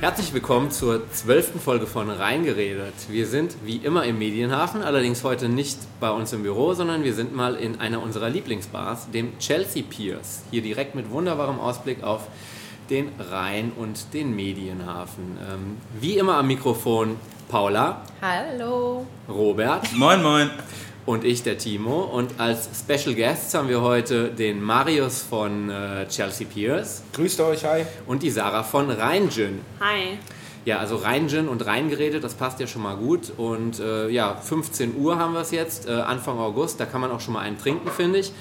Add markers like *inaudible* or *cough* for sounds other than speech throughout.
Herzlich willkommen zur zwölften Folge von Reingeredet. Wir sind wie immer im Medienhafen, allerdings heute nicht bei uns im Büro, sondern wir sind mal in einer unserer Lieblingsbars, dem Chelsea Piers. Hier direkt mit wunderbarem Ausblick auf den Rhein und den Medienhafen. Ähm, wie immer am Mikrofon Paula. Hallo. Robert. Moin, moin und ich, der Timo. Und als Special Guests haben wir heute den Marius von äh, Chelsea Piers. Grüßt euch, hi. Und die Sarah von Rheingin. Hi. Ja, also Rheingin und Rheingeräte, das passt ja schon mal gut. Und äh, ja, 15 Uhr haben wir es jetzt, äh, Anfang August. Da kann man auch schon mal einen trinken, finde ich.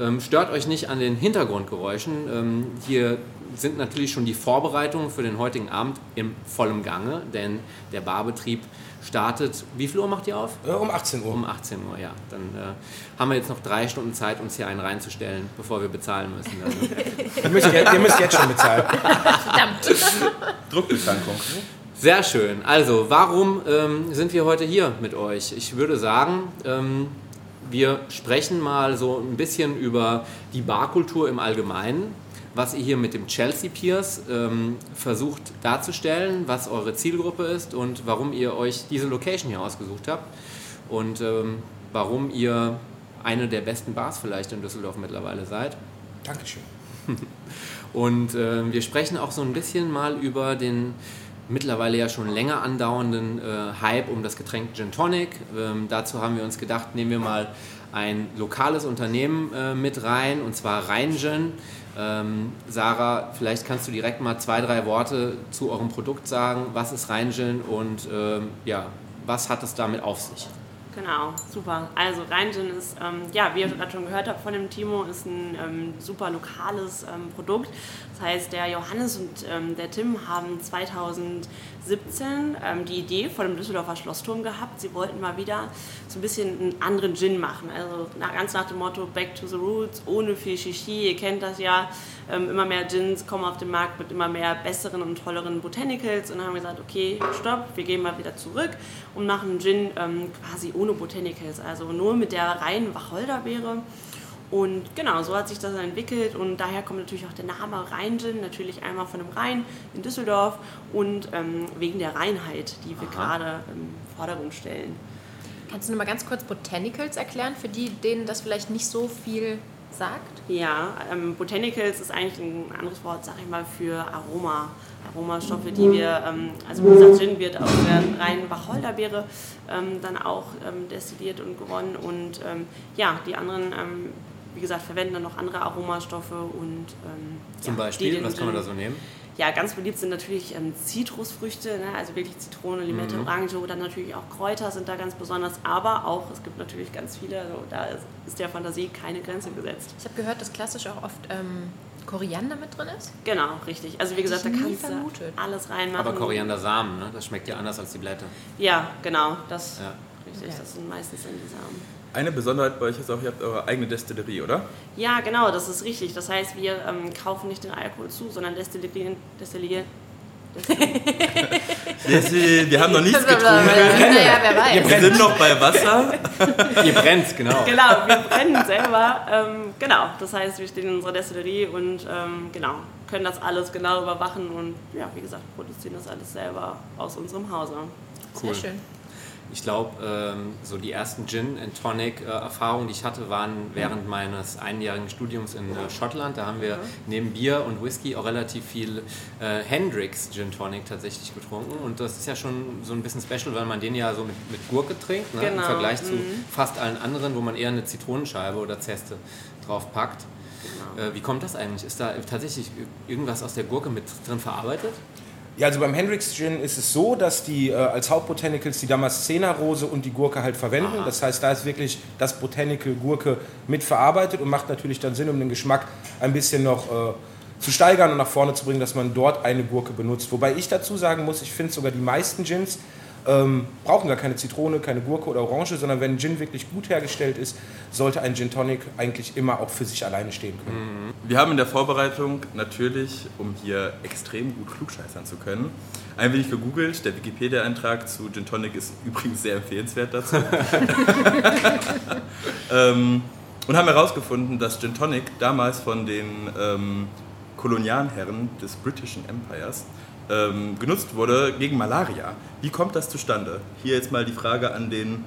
Ähm, stört euch nicht an den Hintergrundgeräuschen. Ähm, hier sind natürlich schon die Vorbereitungen für den heutigen Abend im vollen Gange, denn der Barbetrieb startet. Wie viel Uhr macht ihr auf? Äh, um 18 Uhr. Um 18 Uhr, ja. Dann äh, haben wir jetzt noch drei Stunden Zeit, uns hier einen reinzustellen, bevor wir bezahlen müssen. Also. *laughs* ihr, müsst jetzt, ihr, müsst jetzt, schon bezahlen. Verdammt. Druckbetankung. Sehr schön. Also, warum ähm, sind wir heute hier mit euch? Ich würde sagen, ähm, wir sprechen mal so ein bisschen über die Barkultur im Allgemeinen was ihr hier mit dem Chelsea Piers ähm, versucht darzustellen, was eure Zielgruppe ist und warum ihr euch diese Location hier ausgesucht habt und ähm, warum ihr eine der besten Bars vielleicht in Düsseldorf mittlerweile seid. Dankeschön. *laughs* und äh, wir sprechen auch so ein bisschen mal über den mittlerweile ja schon länger andauernden äh, Hype um das Getränk Gin Tonic. Ähm, dazu haben wir uns gedacht, nehmen wir mal ein lokales Unternehmen äh, mit rein, und zwar Rheingin. Ähm, Sarah, vielleicht kannst du direkt mal zwei, drei Worte zu eurem Produkt sagen. Was ist Rheingin und ähm, ja, was hat es damit auf sich? Genau, super. Also Rheingin ist, ähm, ja, wie ihr gerade schon gehört habt von dem Timo, ist ein ähm, super lokales ähm, Produkt. Das heißt, der Johannes und ähm, der Tim haben 2017 ähm, die Idee vor dem Düsseldorfer Schlossturm gehabt. Sie wollten mal wieder so ein bisschen einen anderen Gin machen. Also nach, ganz nach dem Motto Back to the Roots, ohne viel Shishi. Ihr kennt das ja. Ähm, immer mehr Gins kommen auf den Markt mit immer mehr besseren und tolleren Botanicals. Und haben gesagt, okay, stopp, wir gehen mal wieder zurück und machen einen Gin ähm, quasi ohne Botanicals. Also nur mit der reinen Wacholderbeere. Und genau, so hat sich das entwickelt und daher kommt natürlich auch der Name Rheingin, natürlich einmal von dem Rhein in Düsseldorf und ähm, wegen der Reinheit, die wir Aha. gerade im Vordergrund stellen. Kannst du nur mal ganz kurz Botanicals erklären, für die, denen das vielleicht nicht so viel sagt? Ja, ähm, Botanicals ist eigentlich ein anderes Wort, sag ich mal, für Aroma. Aromastoffe, die wir, ähm, also wie gesagt, Gin wird aus der reinen Wacholderbeere ähm, dann auch ähm, destilliert und gewonnen und ähm, ja, die anderen ähm, wie gesagt, verwenden dann noch andere Aromastoffe und ähm, Zum ja, Beispiel, was kann man da so nehmen? Ja, ganz beliebt sind natürlich ähm, Zitrusfrüchte, ne? also wirklich Zitrone, Limette, mhm. Orange oder natürlich auch Kräuter sind da ganz besonders, aber auch, es gibt natürlich ganz viele, also da ist, ist der Fantasie keine Grenze gesetzt. Ich habe gehört, dass klassisch auch oft ähm, Koriander mit drin ist? Genau, richtig. Also wie Hätte gesagt, da kannst du alles reinmachen. Aber Koriandersamen, ne? das schmeckt ja anders als die Blätter. Ja, genau, das, ja. richtig, okay. das sind meistens in die Samen. Eine Besonderheit bei euch ist auch, ihr habt eure eigene Destillerie, oder? Ja, genau, das ist richtig. Das heißt, wir ähm, kaufen nicht den Alkohol zu, sondern destillieren. destillieren *laughs* wir haben noch nichts getrunken. Naja, wer weiß. Wir sind noch bei Wasser. Ihr brennt, genau. Genau, wir brennen selber. Ähm, genau, das heißt, wir stehen in unserer Destillerie und ähm, genau, können das alles genau überwachen und ja, wie gesagt, produzieren das alles selber aus unserem Hause. Cool. Sehr schön. Ich glaube, ähm, so die ersten Gin and Tonic äh, Erfahrungen, die ich hatte, waren während meines einjährigen Studiums in äh, Schottland. Da haben wir neben Bier und Whisky auch relativ viel äh, Hendrix Gin Tonic tatsächlich getrunken. Und das ist ja schon so ein bisschen special, weil man den ja so mit, mit Gurke trinkt, ne? genau. im Vergleich mhm. zu fast allen anderen, wo man eher eine Zitronenscheibe oder Zeste drauf packt. Genau. Äh, wie kommt das eigentlich? Ist da tatsächlich irgendwas aus der Gurke mit drin verarbeitet? Ja, also beim Hendrix Gin ist es so, dass die äh, als Hauptbotanicals die Damaszener-Rose und die Gurke halt verwenden. Aha. Das heißt, da ist wirklich das Botanical Gurke mit verarbeitet und macht natürlich dann Sinn, um den Geschmack ein bisschen noch äh, zu steigern und nach vorne zu bringen, dass man dort eine Gurke benutzt. Wobei ich dazu sagen muss, ich finde sogar die meisten Gins ähm, brauchen gar keine Zitrone, keine Gurke oder Orange, sondern wenn Gin wirklich gut hergestellt ist, sollte ein Gin Tonic eigentlich immer auch für sich alleine stehen können. Mhm. Wir haben in der Vorbereitung natürlich, um hier extrem gut klugscheißern zu können, ein wenig gegoogelt. Der Wikipedia-Eintrag zu Gin Tonic ist übrigens sehr empfehlenswert dazu. *laughs* ähm, und haben herausgefunden, dass Gin Tonic damals von den ähm, Kolonialherren des britischen Empires ähm, genutzt wurde gegen Malaria. Wie kommt das zustande? Hier jetzt mal die Frage an den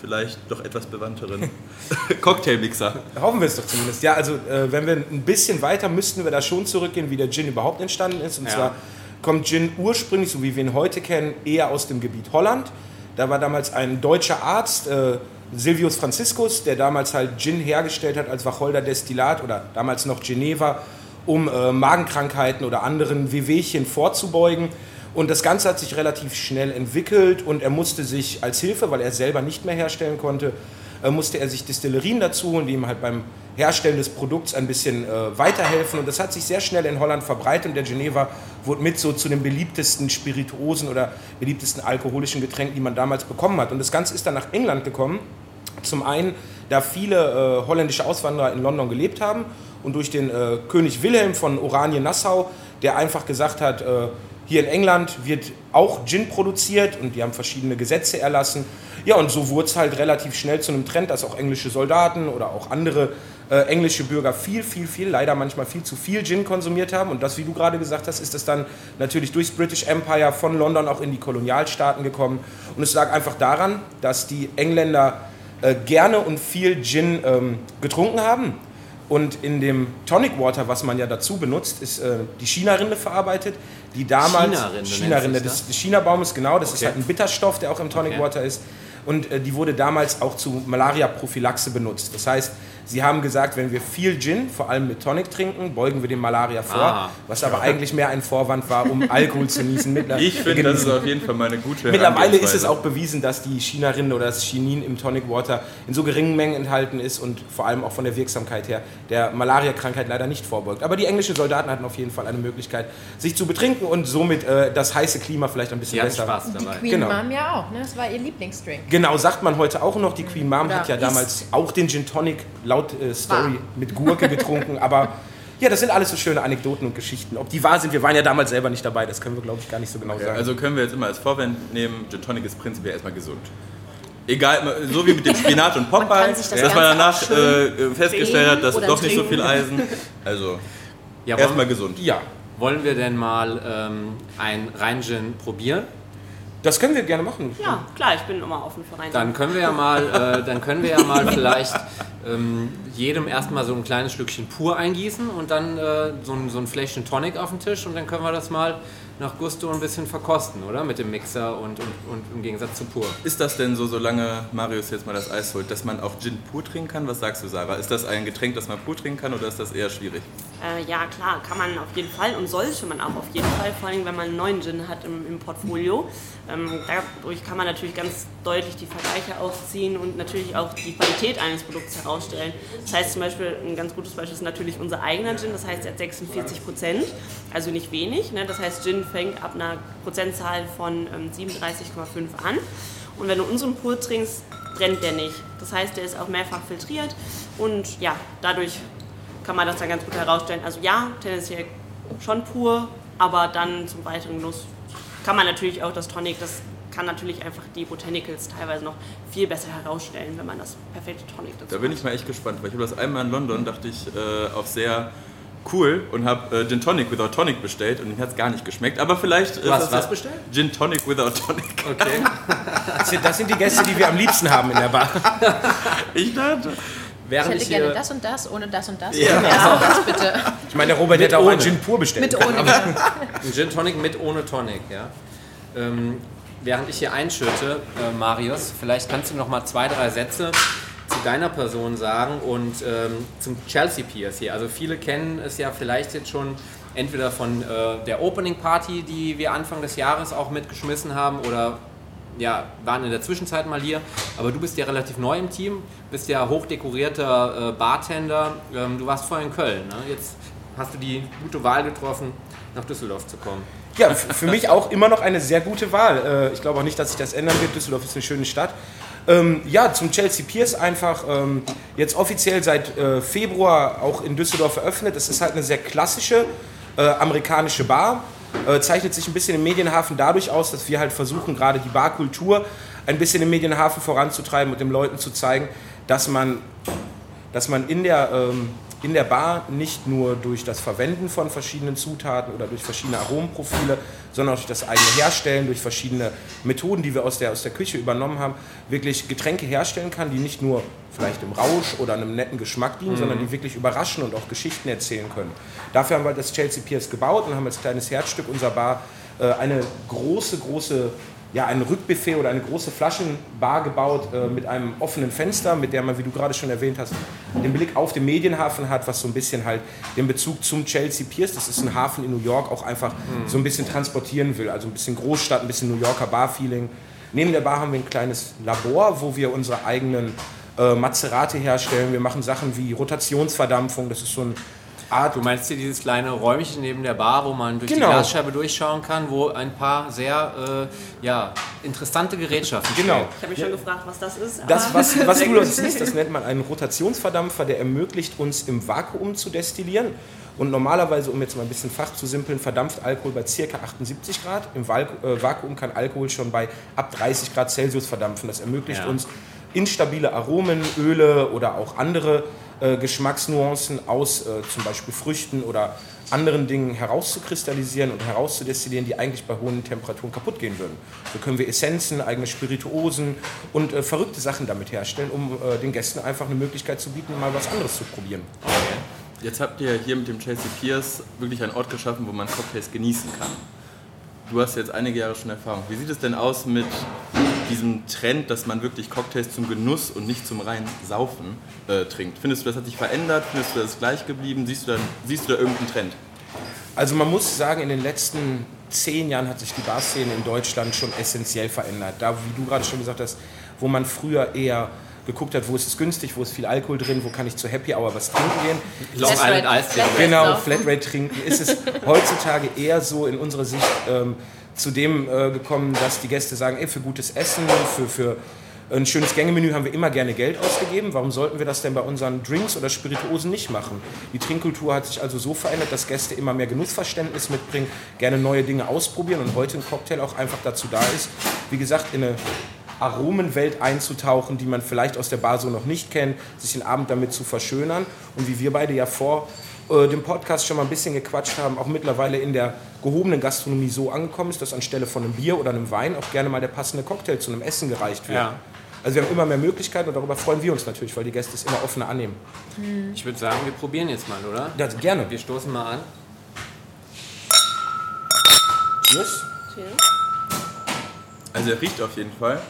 vielleicht doch etwas bewandteren *laughs* Cocktailmixer. Hoffen wir es doch zumindest. Ja, also äh, wenn wir ein bisschen weiter, müssten wir da schon zurückgehen, wie der Gin überhaupt entstanden ist. Und Ja. zwar kommt Gin ursprünglich, so wie wir ihn heute kennen, eher aus dem Gebiet Holland. Da war damals ein deutscher Arzt, äh, Silvius Franziskus, der damals halt Gin hergestellt hat als Wacholder-Destillat oder damals noch Geneva, um äh, Magenkrankheiten oder anderen Wehwehchen vorzubeugen. Und das Ganze hat sich relativ schnell entwickelt und er musste sich als Hilfe, weil er selber nicht mehr herstellen konnte, äh, musste er sich Destillerien dazu holen, die ihm halt beim Herstellen des Produkts ein bisschen äh, weiterhelfen. Und das hat sich sehr schnell in Holland verbreitet und der Geneva wurde mit so zu den beliebtesten Spirituosen oder beliebtesten alkoholischen Getränken, die man damals bekommen hat. Und das Ganze ist dann nach England gekommen. Zum einen, da viele äh, holländische Auswanderer in London gelebt haben und durch den äh, König Wilhelm von Oranien-Nassau, der einfach gesagt hat, äh, hier in England wird auch Gin produziert und die haben verschiedene Gesetze erlassen. Ja, und so wurde es halt relativ schnell zu einem Trend, dass auch englische Soldaten oder auch andere äh, englische Bürger viel, viel, viel, leider manchmal viel zu viel Gin konsumiert haben. Und das, wie du gerade gesagt hast, ist es dann natürlich durchs British Empire von London auch in die Kolonialstaaten gekommen. Und es lag einfach daran, dass die Engländer äh, gerne und viel Gin ähm, getrunken haben. Und in dem Tonic Water, was man ja dazu benutzt, ist äh, die China-Rinde verarbeitet, die damals China-Rinde China-Rinde des, des China-Baumes, genau, das ist Okay. halt ein Bitterstoff, der auch im Tonic Okay. Water ist. Und äh, die wurde damals auch zu Malaria-Prophylaxe benutzt. Das heißt, sie haben gesagt, wenn wir viel Gin, vor allem mit Tonic trinken, beugen wir dem Malaria vor, Ah. was aber eigentlich mehr ein Vorwand war, um Alkohol zu genießen. *laughs* Ich finde, das ist auf jeden Fall mal eine gute Mittlerweile ist es auch bewiesen, dass die China-Rinde oder das Chinin im Tonic Water in so geringen Mengen enthalten ist und vor allem auch von der Wirksamkeit her der Malaria-Krankheit leider nicht vorbeugt. Aber die englischen Soldaten hatten auf jeden Fall eine Möglichkeit, sich zu betrinken und somit äh, das heiße Klima vielleicht ein bisschen hatten besser. Spaß Die dabei. Queen Genau. Mom ja auch, ne? Das war ihr Lieblingsdrink. Genau, sagt man heute auch noch. Die Queen Mom Oder hat ja damals auch den Gin Tonic laut äh, Story mit Gurke getrunken. aber ja, das sind alles so schöne Anekdoten und Geschichten. Ob die wahr sind, wir waren ja damals selber nicht dabei. Das können wir, glaube ich, gar nicht so genau Okay, sagen. also können wir jetzt immer als Vorwand nehmen, Gin Tonic ist prinzipiell erstmal gesund. Egal, so wie mit dem Spinat und Popeye, das dass man danach äh, festgestellt hat, dass doch nicht so viel Eisen. Also Ja, erstmal wollen, gesund. ja, wollen wir denn mal ähm, ein Reingin probieren? Das können wir gerne machen. Ja, klar, ich bin immer offen für rein. Dann können wir ja mal, äh, dann können wir ja mal *laughs* vielleicht ähm, jedem erstmal so ein kleines Stückchen pur eingießen und dann äh, so, ein, so ein Fläschchen Tonic auf den Tisch und dann können wir das mal nach Gusto ein bisschen verkosten, oder? Mit dem Mixer und, und, und im Gegensatz zu pur. Ist das denn so, solange Marius jetzt mal das Eis holt, dass man auch Gin pur trinken kann? Was sagst du, Sarah? Ist das ein Getränk, das man pur trinken kann oder ist das eher schwierig? Äh, ja, klar, kann man auf jeden Fall und sollte man auch auf jeden Fall, vor allem wenn man einen neuen Gin hat im, im Portfolio. Ähm, dadurch kann man natürlich ganz deutlich die Vergleiche ausziehen und natürlich auch die Qualität eines Produkts herausstellen. Das heißt zum Beispiel, ein ganz gutes Beispiel ist natürlich unser eigener Gin, das heißt er hat 46 Prozent, also nicht wenig. Ne? Das heißt, Gin fängt ab einer Prozentzahl von ähm, 37,5 an. Und wenn du unseren pur trinkst, brennt der nicht. Das heißt, der ist auch mehrfach filtriert und ja, dadurch kann man das dann ganz gut herausstellen. Also ja, tendenziell schon pur, aber dann zum weiteren Genuss kann man natürlich auch das Tonic, das kann natürlich einfach die Botanicals teilweise noch viel besser herausstellen, wenn man das perfekte Tonic dazu Da bin ich mal echt gespannt, weil ich habe das einmal in London, dachte ich, äh, auf sehr cool und habe äh, Gin Tonic without Tonic bestellt und mir hat es gar nicht geschmeckt. Aber vielleicht... das was ja- bestellt? Gin Tonic without Tonic. Okay. *laughs* Das sind, das sind die Gäste, die wir am liebsten haben in der Bar. Ich dachte... Ich Während hätte ich gerne hier, das und das, ohne das und das. Ja. Und das und das bitte. Ich meine, der Robert Mit hätte auch ohne. einen Gin pur bestellt. Mit ohne. ein Gin Tonic mit ohne Tonic, ja. Ähm, während ich hier einschütte, äh, Marius, vielleicht kannst du noch mal zwei, drei Sätze zu deiner Person sagen und ähm, zum Chelsea Piers hier. Also viele kennen es ja vielleicht jetzt schon entweder von äh, der Opening Party, die wir Anfang des Jahres auch mitgeschmissen haben oder ja, waren in der Zwischenzeit mal hier, aber du bist ja relativ neu im Team, bist ja hochdekorierter äh, Bartender, ähm, du warst vorher in Köln, ne? jetzt hast du die gute Wahl getroffen, nach Düsseldorf zu kommen. Ja, für mich auch immer noch eine sehr gute Wahl. Äh, Ich glaube auch nicht, dass sich das ändern wird. Düsseldorf ist eine schöne Stadt. Ähm, ja, zum Chelsea Piers einfach ähm, jetzt offiziell seit äh, Februar auch in Düsseldorf eröffnet. Es ist halt eine sehr klassische äh, amerikanische Bar. Äh, zeichnet sich ein bisschen im Medienhafen dadurch aus, dass wir halt versuchen, gerade die Barkultur ein bisschen im Medienhafen voranzutreiben und den Leuten zu zeigen, dass man dass man in der ähm, in der Bar nicht nur durch das Verwenden von verschiedenen Zutaten oder durch verschiedene Aromenprofile, sondern auch durch das eigene Herstellen, durch verschiedene Methoden, die wir aus der, aus der Küche übernommen haben, wirklich Getränke herstellen kann, die nicht nur vielleicht im Rausch oder einem netten Geschmack dienen, mhm. sondern die wirklich überraschen und auch Geschichten erzählen können. Dafür haben wir das Chelsea Piers gebaut und haben als kleines Herzstück unserer Bar äh, eine große, große ja, ein Rückbuffet oder eine große Flaschenbar gebaut äh, mit einem offenen Fenster, mit der man, wie du gerade schon erwähnt hast, den Blick auf den Medienhafen hat, was so ein bisschen halt den Bezug zum Chelsea Piers, das ist ein Hafen in New York, auch einfach mhm. so ein bisschen transportieren will. Also ein bisschen Großstadt, ein bisschen New Yorker Bar-Feeling. Neben der Bar haben wir ein kleines Labor, wo wir unsere eigenen äh, Mazerate herstellen. Wir machen Sachen wie Rotationsverdampfung, das ist so ein Art. Du meinst hier dieses kleine Räumchen neben der Bar, wo man durch genau. die Glasscheibe durchschauen kann, wo ein paar sehr äh, ja, interessante Gerätschaften Genau. Stehen. Ich habe mich schon gefragt, was das ist. Das, was, was du das siehst, das nennt man einen Rotationsverdampfer, der ermöglicht uns im Vakuum zu destillieren. Und normalerweise, um jetzt mal ein bisschen Fach zu simpeln, verdampft Alkohol bei ca. 78 Grad. Im äh, Vakuum kann Alkohol schon bei ab 30 Grad Celsius verdampfen. Das ermöglicht ja. uns instabile Aromen, Öle oder auch andere äh, Geschmacksnuancen aus äh, zum Beispiel Früchten oder anderen Dingen herauszukristallisieren und herauszudestillieren, die eigentlich bei hohen Temperaturen kaputt gehen würden. So können wir Essenzen, eigene Spirituosen und äh, verrückte Sachen damit herstellen, um äh, den Gästen einfach eine Möglichkeit zu bieten, mal was anderes zu probieren. Jetzt habt ihr hier mit dem Chelsea Piers wirklich einen Ort geschaffen, wo man Cocktails genießen kann. Du hast jetzt einige Jahre schon Erfahrung. Wie sieht es denn aus mit diesem Trend, dass man wirklich Cocktails zum Genuss und nicht zum reinen Saufen äh, trinkt? Findest du, das hat sich verändert? Findest du, das ist gleich geblieben? Siehst du, da, siehst du da irgendeinen Trend? Also man muss sagen, in den letzten zehn Jahren hat sich die Barszene in Deutschland schon essentiell verändert. Da, wie du gerade schon gesagt hast, wo man früher eher geguckt hat, wo ist es günstig, wo ist viel Alkohol drin, wo kann ich zu Happy Hour was trinken gehen. Long Island Ice Genau, Flatrate trinken. Ist es heutzutage eher so in unserer Sicht ähm, zu dem äh, gekommen, dass die Gäste sagen, ey, für gutes Essen, für, für ein schönes Gängemenü haben wir immer gerne Geld ausgegeben. Warum sollten wir das denn bei unseren Drinks oder Spirituosen nicht machen? Die Trinkkultur hat sich also so verändert, dass Gäste immer mehr Genussverständnis mitbringen, gerne neue Dinge ausprobieren und heute ein Cocktail auch einfach dazu da ist, wie gesagt, in eine Aromenwelt einzutauchen, die man vielleicht aus der Bar so noch nicht kennt, sich den Abend damit zu verschönern und wie wir beide ja vor äh, dem Podcast schon mal ein bisschen gequatscht haben, auch mittlerweile in der gehobenen Gastronomie so angekommen ist, dass anstelle von einem Bier oder einem Wein auch gerne mal der passende Cocktail zu einem Essen gereicht wird. Ja. Also wir haben immer mehr Möglichkeiten und darüber freuen wir uns natürlich, weil die Gäste es immer offener annehmen. Ich würde sagen, wir probieren jetzt mal, oder? Ja, gerne. Wir stoßen mal an. Cheers. Cheers. Also er riecht auf jeden Fall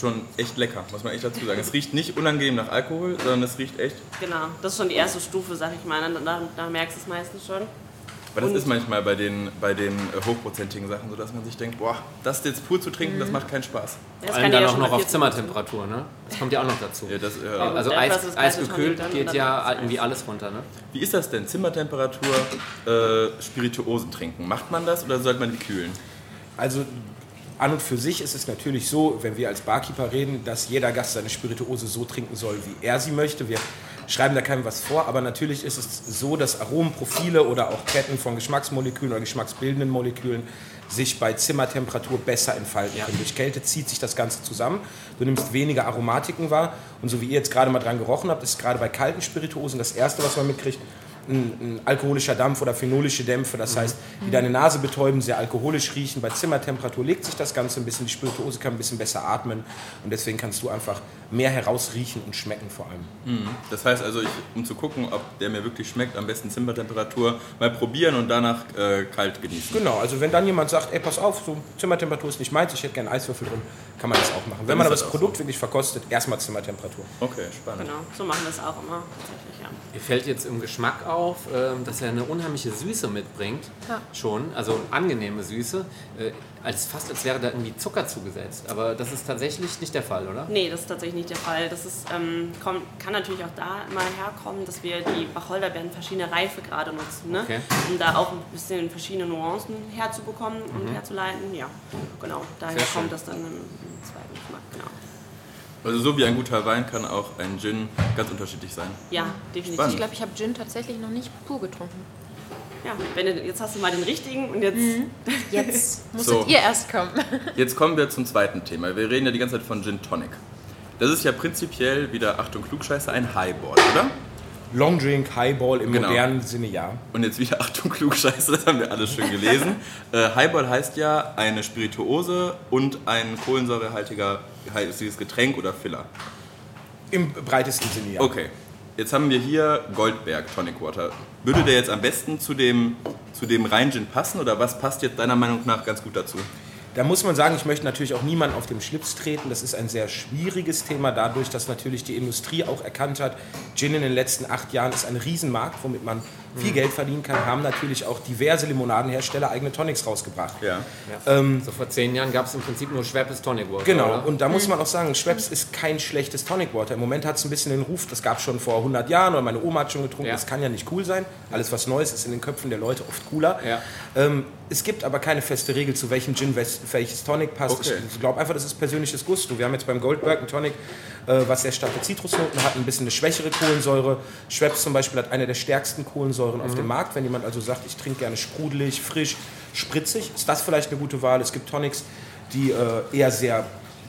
schon echt lecker, muss man echt dazu sagen. Es riecht nicht unangenehm nach Alkohol, sondern es riecht echt. Genau, das ist schon die erste Stufe, sag ich mal. Da, da merkst du es meistens schon. Aber das und ist manchmal bei den, bei den äh, hochprozentigen Sachen so, dass man sich denkt, boah, das jetzt pur zu trinken, mhm. das macht keinen Spaß. Ja, Vor allem dann ja auch noch auf Zimmertemperatur, ne? Das kommt ja auch noch dazu. Ja, das, ja. Also Eis, Eis gekühlt geht ja irgendwie alles runter, ne? Wie ist das denn? Zimmertemperatur, äh, Spirituosen trinken. Macht man das oder sollte man die kühlen? Also an und für sich ist es natürlich so, wenn wir als Barkeeper reden, dass jeder Gast seine Spirituose so trinken soll, wie er sie möchte. Wir schreiben da keinem was vor, aber natürlich ist es so, dass Aromenprofile oder auch Ketten von Geschmacksmolekülen oder geschmacksbildenden Molekülen sich bei Zimmertemperatur besser entfalten können. Ja. Durch Kälte zieht sich das Ganze zusammen. Du nimmst weniger Aromatiken wahr. Und so wie ihr jetzt gerade mal dran gerochen habt, ist gerade bei kalten Spirituosen das Erste, was man mitkriegt, ein, ein, alkoholischer Dampf oder phenolische Dämpfe, das mhm. heißt, die deine Nase betäuben, sehr alkoholisch riechen. Bei Zimmertemperatur legt sich das Ganze ein bisschen, die Spirituose kann ein bisschen besser atmen und deswegen kannst du einfach mehr herausriechen und schmecken vor allem. Mhm. Das heißt also, ich, um zu gucken, ob der mir wirklich schmeckt, am besten Zimmertemperatur mal probieren und danach äh, kalt genießen. Genau, also wenn dann jemand sagt, ey, pass auf, so Zimmertemperatur ist nicht meins, ich hätte gerne Eiswürfel drin, kann man das auch machen. Wenn man aber das, das Produkt so. wirklich verkostet, erstmal Zimmertemperatur. Okay, spannend. Genau, so machen wir es auch immer tatsächlich, ja. Mir fällt jetzt im Geschmack auf, ähm, dass er eine unheimliche Süße mitbringt, ja. schon, also angenehme Süße, äh, als fast als wäre da irgendwie Zucker zugesetzt. Aber das ist tatsächlich nicht der Fall, oder? Nee, das ist tatsächlich nicht der Fall. Das ist, ähm, kommt, kann natürlich auch da mal herkommen, dass wir die Wacholderbeeren verschiedene Reifegrade nutzen, ne? Okay. um da auch ein bisschen verschiedene Nuancen herzubekommen und mhm. herzuleiten. Ja, genau, daher kommt das dann im, im zweiten Geschmack. Genau. Also so wie ein guter Wein kann auch ein Gin ganz unterschiedlich sein. Ja, definitiv. Spannend. Ich glaube, ich habe Gin tatsächlich noch nicht pur getrunken. Ja, wenn du, jetzt hast du mal den richtigen und jetzt. Mhm. *laughs* Jetzt musstet so. ihr erst kommen. *laughs* Jetzt kommen wir zum zweiten Thema. Wir reden ja die ganze Zeit von Gin Tonic. Das ist ja prinzipiell wieder, Achtung Klugscheiße, ein Highball, oder? Long Drink, Highball im Genau. modernen Sinne, ja. Und jetzt wieder *laughs* Achtung, Klugscheiße, das haben wir alle schön gelesen. *laughs* äh, Highball heißt ja eine Spirituose und ein kohlensäurehaltiger Getränk oder Filler. Im breitesten Sinne, ja. Okay, jetzt haben wir hier Goldberg Tonic Water. Würde der jetzt am besten zu dem, zu dem Rhein-Gin passen oder was passt jetzt deiner Meinung nach ganz gut dazu? Da muss man sagen, ich möchte natürlich auch niemanden auf dem Schlips treten. Das ist ein sehr schwieriges Thema, dadurch, dass natürlich die Industrie auch erkannt hat, Gin in den letzten acht Jahren ist ein Riesenmarkt, womit man viel Geld verdienen kann, haben natürlich auch diverse Limonadenhersteller eigene Tonics rausgebracht. Ja. so vor zehn Jahren gab es im Prinzip nur Schweppes Tonic Water. Genau, Oder? und da muss man auch sagen, Schweppes ist kein schlechtes Tonic Water. Im Moment hat es ein bisschen den Ruf, das gab es schon vor 100 Jahren oder meine Oma hat schon getrunken, Ja. das kann ja nicht cool sein. Alles was Neues ist in den Köpfen der Leute oft cooler. Ja. Ähm, es gibt aber keine feste Regel, zu welchem Gin welches Tonic passt. Okay. Ich glaube einfach, das ist persönliches Gusto. Wir haben jetzt beim Goldberg einen Tonic, äh, was sehr starke Zitrusnoten hat, ein bisschen eine schwächere Kohlensäure. Schweppes zum Beispiel hat eine der stärksten Kohlensäuren auf dem Markt. Wenn jemand also sagt, ich trinke gerne sprudelig, frisch, spritzig, ist das vielleicht eine gute Wahl. Es gibt Tonics, die äh, eher sehr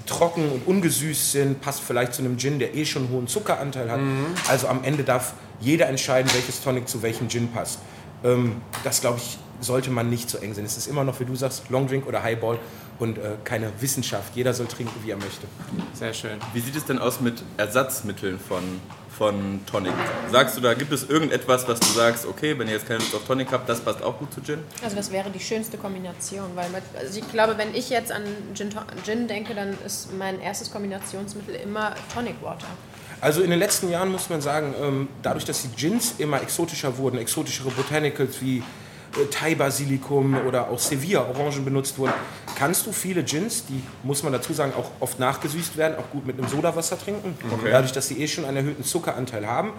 trocken und ungesüßt sind, passt vielleicht zu einem Gin, der eh schon einen hohen Zuckeranteil hat. Also am Ende darf jeder entscheiden, welches Tonic zu welchem Gin passt. Ähm, das glaube ich, sollte man nicht so eng sehen. Es ist immer noch, wie du sagst, Long Drink oder Highball und äh, keine Wissenschaft. Jeder soll trinken, wie er möchte. Sehr schön. Wie sieht es denn aus mit Ersatzmitteln von, von Tonic? Sagst du, da gibt es irgendetwas, was du sagst, okay, wenn ihr jetzt keine Lust auf Tonic habt, das passt auch gut zu Gin? Also was wäre die schönste Kombination? Weil man- also ich glaube, wenn ich jetzt an Gin, Gin denke, dann ist mein erstes Kombinationsmittel immer Tonic Water. Also in den letzten Jahren muss man sagen, ähm, dadurch, dass die Gins immer exotischer wurden, exotischere Botanicals wie Thai-Basilikum oder auch Sevilla-Orangen benutzt wurden, kannst du viele Gins, die, muss man dazu sagen, auch oft nachgesüßt werden, auch gut mit einem Sodawasser trinken. Okay. Dadurch, dass sie eh schon einen erhöhten Zuckeranteil haben,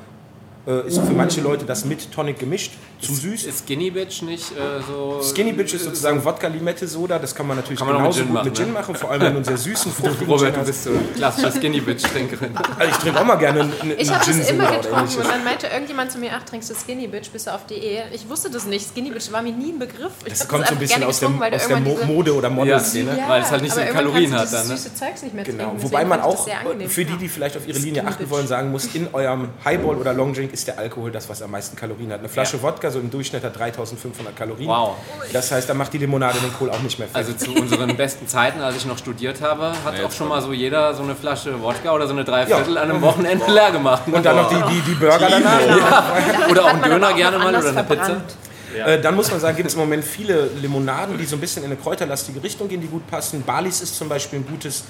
äh, ist für manche Leute das mit Tonic gemischt zu süß. Ist Skinny Bitch nicht äh, so. Skinny Bitch ist sozusagen Wodka-Limette-Soda, das kann man natürlich Kann man auch mit genauso Gin gut mit machen, Gin ne? machen, vor allem wenn du einen sehr süßen, *laughs* fruchtigen Robert, Gin du bist so klassische Skinny Bitch-Trinkerin. *laughs* Also ich trinke auch mal gerne einen, einen Ich habe das Gin-Soda immer oder getrunken und dann meinte irgendjemand zu mir, ach, trinkst du Skinny Bitch, bist du auf Diät? Ich wusste das nicht. Skinny Bitch war mir nie ein Begriff. Ich Das kommt so ein bisschen aus der, aus der Mo Mode- oder Modelszene. Ja, Weil es halt nicht so Kalorien hat dann, ne? süße Zeugs nicht mehr Genau. trinken. Wobei man auch, für die, die vielleicht auf ihre Linie achten wollen, sagen muss, in eurem Highball oder Long Drink ist der Alkohol das, was am meisten Kalorien hat. Eine Flasche Wodka so im Durchschnitt hat 3500 Kalorien. Wow. Das heißt, da macht die Limonade den Kohl auch nicht mehr fett. Also zu unseren besten Zeiten, als ich noch studiert habe, hat Ja, auch schon mal so jeder so eine Flasche Wodka oder so eine Dreiviertel Ja. an einem Wochenende leer gemacht. und dann noch die, die, die Burger danach. *laughs* Oder auch einen Döner auch gerne mal oder eine Pizza. verbrannt. Äh, dann muss man sagen, gibt es im Moment viele Limonaden, die so ein bisschen in eine kräuterlastige Richtung gehen, die gut passen. Balis ist zum Beispiel ein gutes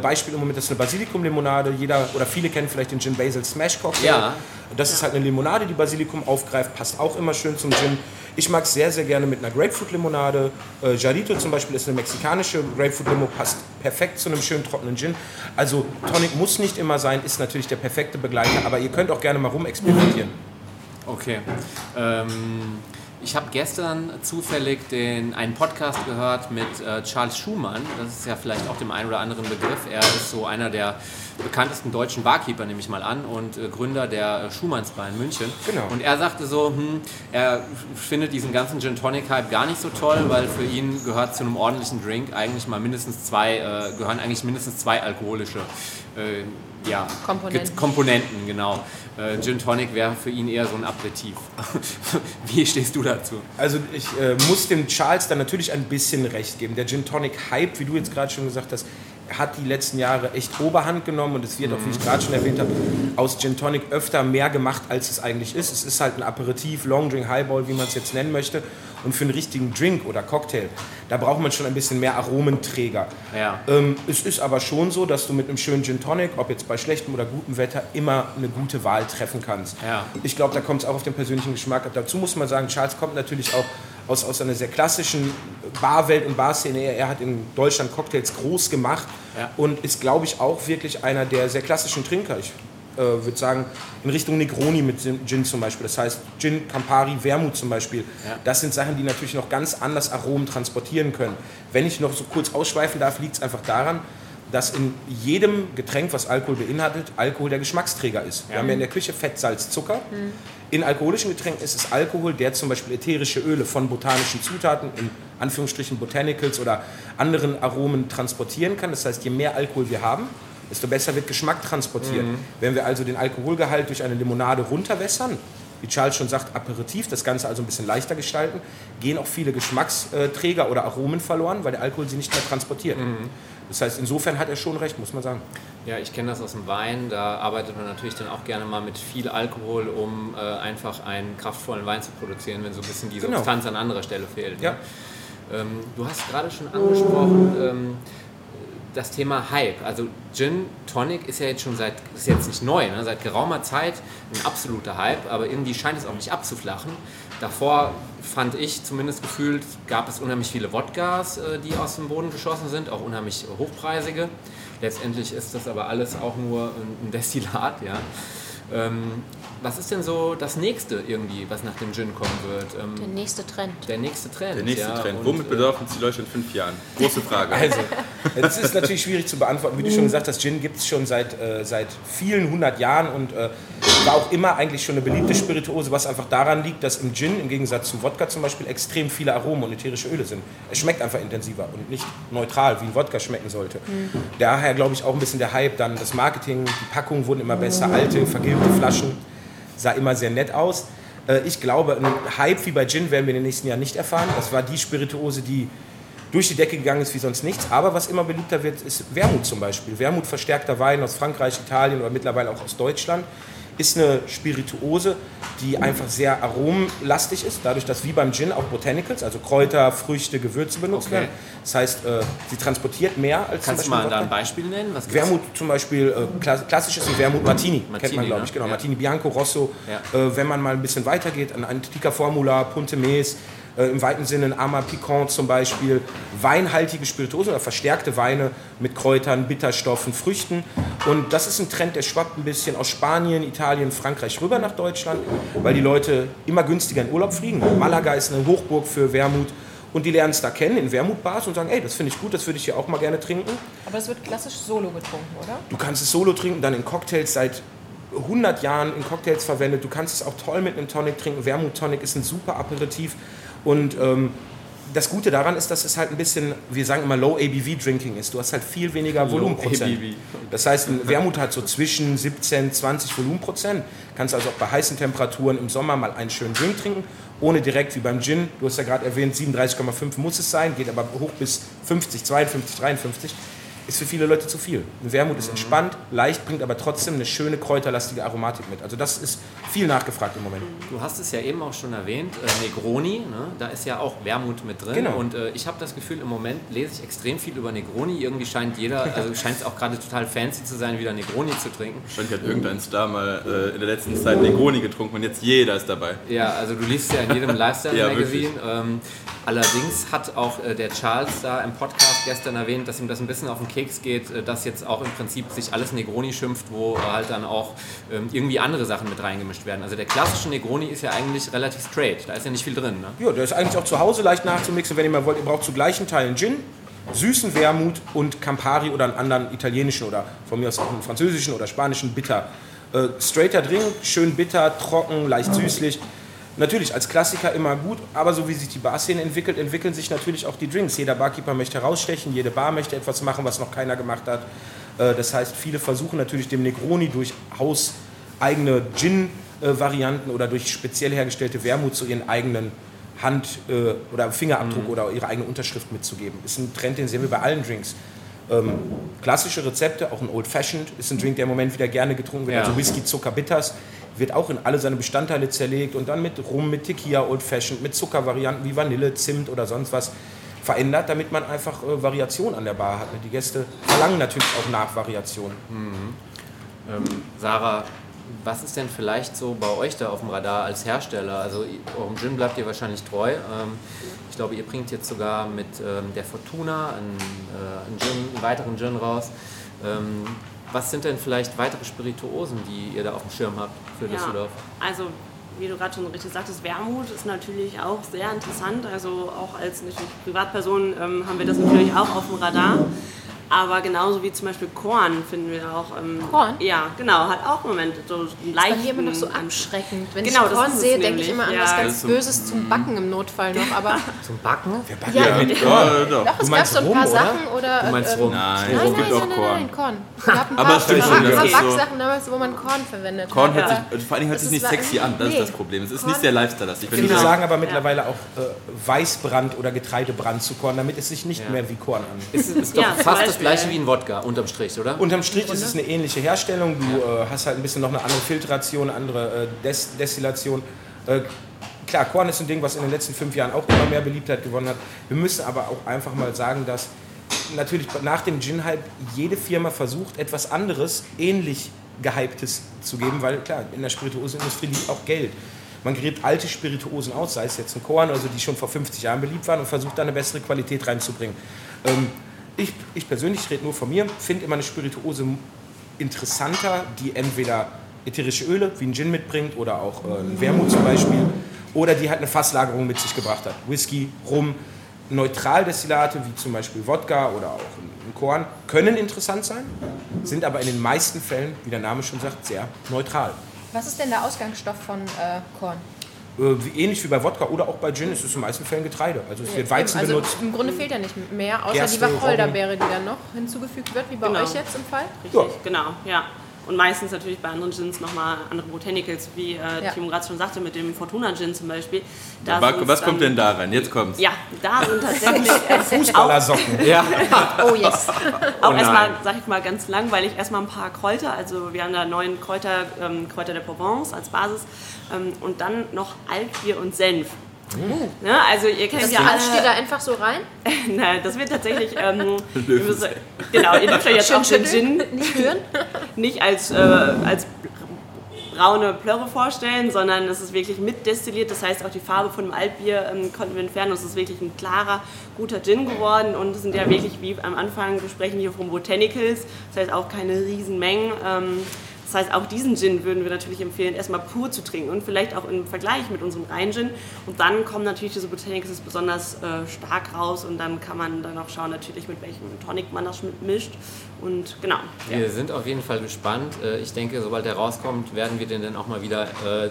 Beispiel im Moment, ist eine Basilikum-Limonade. Jeder oder viele kennen vielleicht den Gin Basil Smash Cocktail. Ja. Das ist halt eine Limonade, die Basilikum aufgreift, passt auch immer schön zum Gin. Ich mag es sehr, sehr gerne mit einer Grapefruit-Limonade. Äh, Jarito zum Beispiel ist eine mexikanische Grapefruit-Limo, passt perfekt zu einem schönen trockenen Gin. Also Tonic muss nicht immer sein, ist natürlich der perfekte Begleiter, aber ihr könnt auch gerne mal rumexperimentieren. Okay. Ähm, ich habe gestern zufällig den, einen Podcast gehört mit äh, Charles Schumann. Das ist ja vielleicht auch dem einen oder anderen Begriff. Er ist so einer der bekanntesten deutschen Barkeeper, nehme ich mal an, und äh, Gründer der äh, Schumanns Bar in München. Genau. Und er sagte so, hm, er findet diesen ganzen Gin Tonic Hype gar nicht so toll, weil für ihn gehört zu einem ordentlichen Drink eigentlich mal mindestens zwei, äh, gehören eigentlich mindestens zwei alkoholische äh, ja, Komponenten. Komponenten, genau. Äh, Gin Tonic wäre für ihn eher so ein Aperitif. *laughs* Wie stehst du dazu? Also ich äh, muss dem Charles dann natürlich ein bisschen recht geben. Der Gin Tonic Hype, wie du jetzt gerade schon gesagt hast, hat die letzten Jahre echt Oberhand genommen und es wird auch, wie ich gerade schon erwähnt habe, aus Gin Tonic öfter mehr gemacht, als es eigentlich ist. Es ist halt ein Aperitif, Long Drink, Highball, wie man es jetzt nennen möchte. Und für einen richtigen Drink oder Cocktail, da braucht man schon ein bisschen mehr Aromenträger. Ja. Ähm, es ist aber schon so, dass du mit einem schönen Gin Tonic, ob jetzt bei schlechtem oder gutem Wetter, immer eine gute Wahl treffen kannst. Ja. Ich glaube, da kommt es auch auf den persönlichen Geschmack ab. Dazu muss man sagen, Charles kommt natürlich auch aus, aus einer sehr klassischen Barwelt und Barszene. Er, hat in Deutschland Cocktails groß gemacht Ja. und ist, glaube ich, auch wirklich einer der sehr klassischen Trinker. Ich äh, würde sagen, in Richtung Negroni mit Gin zum Beispiel. Das heißt, Gin, Campari, Wermut zum Beispiel. Ja. Das sind Sachen, die natürlich noch ganz anders Aromen transportieren können. Wenn ich noch so kurz ausschweifen darf, liegt es einfach daran, dass in jedem Getränk, was Alkohol beinhaltet, Alkohol der Geschmacksträger ist. Wir haben ja in der Küche Fett, Salz, Zucker. In alkoholischen Getränken ist es Alkohol, der zum Beispiel ätherische Öle von botanischen Zutaten, in Anführungsstrichen Botanicals oder anderen Aromen transportieren kann. Das heißt, je mehr Alkohol wir haben, desto besser wird Geschmack transportiert. Wenn wir also den Alkoholgehalt durch eine Limonade runterwässern, wie Charles schon sagt, Aperitif, das Ganze also ein bisschen leichter gestalten, gehen auch viele Geschmacksträger oder Aromen verloren, weil der Alkohol sie nicht mehr transportiert. Das heißt, insofern hat er schon recht, muss man sagen. Ja, ich kenne das aus dem Wein. Da arbeitet man natürlich dann auch gerne mal mit viel Alkohol, um äh, einfach einen kraftvollen Wein zu produzieren, wenn so ein bisschen die Genau. Substanz an anderer Stelle fehlt. Ja. Ne? Ähm, du hast gerade schon angesprochen, ähm, das Thema Hype. Also Gin Tonic ist ja jetzt schon seit, ist jetzt nicht neu, ne? seit geraumer Zeit ein absoluter Hype, aber irgendwie scheint es auch nicht abzuflachen. Davor fand ich zumindest gefühlt, gab es unheimlich viele Wodkas, äh, die aus dem Boden geschossen sind, auch unheimlich hochpreisige. Letztendlich ist das aber alles auch nur ein Destillat, ja. Was ist denn so das nächste irgendwie, was nach dem Gin kommen wird? Ähm, Der nächste Trend. der nächste Trend. Der nächste ja, Trend. Womit äh, bedauern uns die Leute in fünf Jahren? Große Frage. *laughs* Also, das ist natürlich schwierig zu beantworten. Wie du schon gesagt hast, Gin gibt es schon seit, äh, seit vielen hundert Jahren und äh, war auch immer eigentlich schon eine beliebte Spirituose, was einfach daran liegt, dass im Gin im Gegensatz zu Wodka zum Beispiel extrem viele Aromen und ätherische Öle sind. Es schmeckt einfach intensiver und nicht neutral, wie ein Wodka schmecken sollte. Daher glaube ich auch ein bisschen der Hype, dann das Marketing, die Packungen wurden immer besser, alte, vergilbte Flaschen, sah immer sehr nett aus. Äh, Ich glaube, einen Hype wie bei Gin werden wir in den nächsten Jahren nicht erfahren. Das war die Spirituose, die durch die Decke gegangen ist wie sonst nichts. Aber was immer beliebter wird, ist Wermut zum Beispiel. Wermut verstärkter Wein aus Frankreich, Italien oder mittlerweile auch aus Deutschland ist eine Spirituose, die einfach sehr aromenlastig ist, dadurch, dass wie beim Gin auch Botanicals, also Kräuter, Früchte, Gewürze benutzt Okay. werden. Das heißt, äh, sie transportiert mehr als Kannst du mal da ein. Beispiel nennen? Was gibt's? Wermut zum Beispiel, äh, kla- klassisch ist ein Wermut Martini, kennt Martini, man glaube ne? ich, genau. Ja. Martini Bianco, Rosso. Ja. Äh, wenn man mal ein bisschen weitergeht, an Antica Formula, Punte Mes, äh, im weiten Sinne ein Ama Piquant zum Beispiel, weinhaltige Spirituosen oder verstärkte Weine mit Kräutern, Bitterstoffen, Früchten. Und das ist ein Trend, der schwappt ein bisschen aus Spanien, Italien, Frankreich rüber nach Deutschland, weil die Leute immer günstiger in Urlaub fliegen. Malaga ist eine Hochburg für Wermut. Und die lernen es da kennen in Wermutbars und sagen, ey, das finde ich gut, das würde ich hier auch mal gerne trinken. Aber es wird klassisch solo getrunken, oder? Du kannst es solo trinken, dann in Cocktails seit 100 Jahren in Cocktails verwendet. Du kannst es auch toll mit einem Tonic trinken. Wermut Tonic ist ein super Aperitif. Und ähm, das Gute daran ist, dass es halt ein bisschen, wir sagen immer Low ABV Drinking ist. Du hast halt viel weniger Volumenprozent. Das heißt, ein Wermut hat so zwischen 17, 20 Volumenprozent. Kannst also auch bei heißen Temperaturen im Sommer mal einen schönen Drink trinken, ohne direkt wie beim Gin. Du hast ja gerade erwähnt, 37,5 muss es sein, geht aber hoch bis 50, 52, 53. Ist für viele Leute zu viel. Ein Wermut ist entspannt, leicht, bringt aber trotzdem eine schöne kräuterlastige Aromatik mit. Also das ist viel nachgefragt im Moment. Du hast es ja eben auch schon erwähnt, äh, Negroni, ne? da ist ja auch Wermut mit drin. Genau. Und äh, ich habe das Gefühl, im Moment lese ich extrem viel über Negroni. Irgendwie scheint jeder, also *laughs* scheint es auch gerade total fancy zu sein, wieder Negroni zu trinken. Wahrscheinlich hat irgendein Star mal äh, in der letzten Zeit Negroni getrunken und jetzt jeder ist dabei. Ja, also du liest ja in jedem *laughs* Ja, Lifestyle-Magazin. ähm, allerdings hat auch äh, der Charles da im Podcast gestern erwähnt, dass ihm das ein bisschen auf den Keks geht, äh, dass jetzt auch im Prinzip sich alles Negroni schimpft, wo halt dann auch ähm, irgendwie andere Sachen mit reingemischt werden. Also der klassische Negroni ist ja eigentlich relativ straight, da ist ja nicht viel drin. Ne? Ja, der ist eigentlich auch zu Hause leicht nachzumixen, wenn ihr mal wollt. Ihr braucht zu gleichen Teilen Gin, süßen Wermut und Campari oder einen anderen italienischen oder von mir aus auch einen französischen oder spanischen Bitter. Äh, straighter Drink, schön bitter, trocken, leicht süßlich. Natürlich als Klassiker immer gut, aber so wie sich die Barszene entwickelt, entwickeln sich natürlich auch die Drinks. Jeder Barkeeper möchte herausstechen, jede Bar möchte etwas machen, was noch keiner gemacht hat. Äh, das heißt, viele versuchen natürlich dem Negroni durch hauseigene Gin-Varianten oder durch speziell hergestellte Wermut zu ihren eigenen Hand- äh, oder Fingerabdruck oder ihre eigene Unterschrift mitzugeben. Ist ein Trend, den sehen wir bei allen Drinks. Ähm, klassische Rezepte, auch ein Old Fashioned, ist ein Drink, der im Moment wieder gerne getrunken wird. Ja. Also Whisky, Zucker, Bitters, wird auch in alle seine Bestandteile zerlegt und dann mit Rum, mit Tequila, Old Fashioned, mit Zuckervarianten wie Vanille, Zimt oder sonst was verändert, damit man einfach äh, Variation an der Bar hat. Die Gäste verlangen natürlich auch nach Variation. Ähm, Sarah, was ist denn vielleicht so bei euch da auf dem Radar als Hersteller? Also eurem Gin bleibt ihr wahrscheinlich treu. Ähm, ich glaube, ihr bringt jetzt sogar mit ähm, der Fortuna einen, äh, einen, Gin, einen weiteren Gin raus. Ähm, was sind denn vielleicht weitere Spirituosen, die ihr da auf dem Schirm habt für Düsseldorf? also wie du gerade schon richtig sagtest, Wermut ist natürlich auch sehr interessant. Also auch als Privatperson ähm, haben wir das natürlich auch auf dem Radar. Aber genauso wie zum Beispiel Korn finden wir auch. Ähm, Korn? Ja, genau, hat auch im Moment so einen Das ist leichten. bei mir immer noch so abschreckend. Wenn Genau, ich Korn es sehe, denke ich immer an Ja. was ganz so- Böses zum Backen im Notfall noch. Aber *laughs* Zum Backen? Wer backt Ja, denn mit *laughs* Ja, Korn? doch. es gab so ein paar? Sachen oder. Du meinst ähm, rum? Nein, Nein, es nein, gibt nein, Korn. nein, Korn. *laughs* Es gab ein Aber paar, stimmt ein schon, paar Backsachen damals, wo man Korn verwendet Korn hat. hört aber- sich, also vor allen Dingen hört sich nicht war- sexy an, das ist das Problem. Es ist nicht sehr lifestyle-lastig. Viele sagen aber mittlerweile auch äh, Weißbrand oder Getreidebrand zu Korn, damit es sich nicht mehr wie Korn an. Es ist doch Ja, fast das. Gleiche wie ein Wodka, unterm Strich, oder? Unterm Strich ist es eine ähnliche Herstellung. Du äh, hast halt ein bisschen noch eine andere Filtration, andere äh, Des Destillation. Äh, klar, Korn ist ein Ding, was in den letzten fünf Jahren auch immer mehr Beliebtheit gewonnen hat. Wir müssen aber auch einfach mal sagen, dass natürlich nach dem Gin-Hype jede Firma versucht, etwas anderes, ähnlich gehyptes zu geben, weil klar, in der Spirituosenindustrie liegt auch Geld. Man gräbt alte Spirituosen aus, sei es jetzt ein Korn, also die schon vor 50 Jahren beliebt waren und versucht da eine bessere Qualität reinzubringen. Ähm, ich, ich persönlich ich rede nur von mir, finde immer eine Spirituose interessanter, die entweder ätherische Öle wie ein Gin mitbringt oder auch äh, ein Wermut zum Beispiel oder die halt eine Fasslagerung mit sich gebracht hat. Whisky, Rum, Neutraldestillate wie zum Beispiel Wodka oder auch ein ein Korn können interessant sein, sind aber in den meisten Fällen, wie der Name schon sagt, sehr neutral. Was ist denn der Ausgangsstoff von äh, Korn? Äh, wie, ähnlich wie bei Wodka oder auch bei Gin ist es in den meisten Fällen Getreide. Also es wird Weizen also benutzt. Im Grunde fehlt ja nicht mehr, außer Gerste, die Wacholderbeere, die dann noch hinzugefügt wird, wie bei Genau. euch jetzt im Fall. Richtig, Ja. genau, ja. Und meistens natürlich bei anderen Gins nochmal andere Botanicals, wie äh, Ja. Timo gerade schon sagte, mit dem Fortuna Gin zum Beispiel. Da Was, was dann- kommt denn da rein? Jetzt kommt's. Ja, da sind tatsächlich *laughs* *laughs* Fußballersocken. *laughs* Ja. Oh yes. auch nein. erstmal, sag ich mal, ganz langweilig, erstmal ein paar Kräuter. Also wir haben da neun Kräuter, ähm, Kräuter der Provence als Basis ähm, und dann noch Altbier und Senf. Ne, also ihr kennt Das ja alles steht da einfach so rein. *laughs* Nein, das wird tatsächlich, ähm, genau, ihr dürft euch jetzt auch den Gin Nicht hören. *laughs* nicht als, äh, als braune Plörre vorstellen, sondern es ist wirklich mitdestilliert. Das heißt, auch die Farbe von dem Altbier ähm, konnten wir entfernen. Es ist wirklich ein klarer, guter Gin geworden. Und es sind ja wirklich, wie am Anfang, wir sprechen hier von Botanicals. Das heißt auch keine Riesenmengen. Ähm, das heißt, auch diesen Gin würden wir natürlich empfehlen, erstmal pur zu trinken und vielleicht auch im Vergleich mit unserem Reingin. Und dann kommen natürlich diese Botanicals besonders äh, stark raus und dann kann man dann auch schauen, natürlich mit welchem Tonic man das mischt. Und genau. Ja. Wir sind auf jeden Fall gespannt. Äh, Ich denke, sobald er rauskommt, werden wir den dann auch mal wieder äh,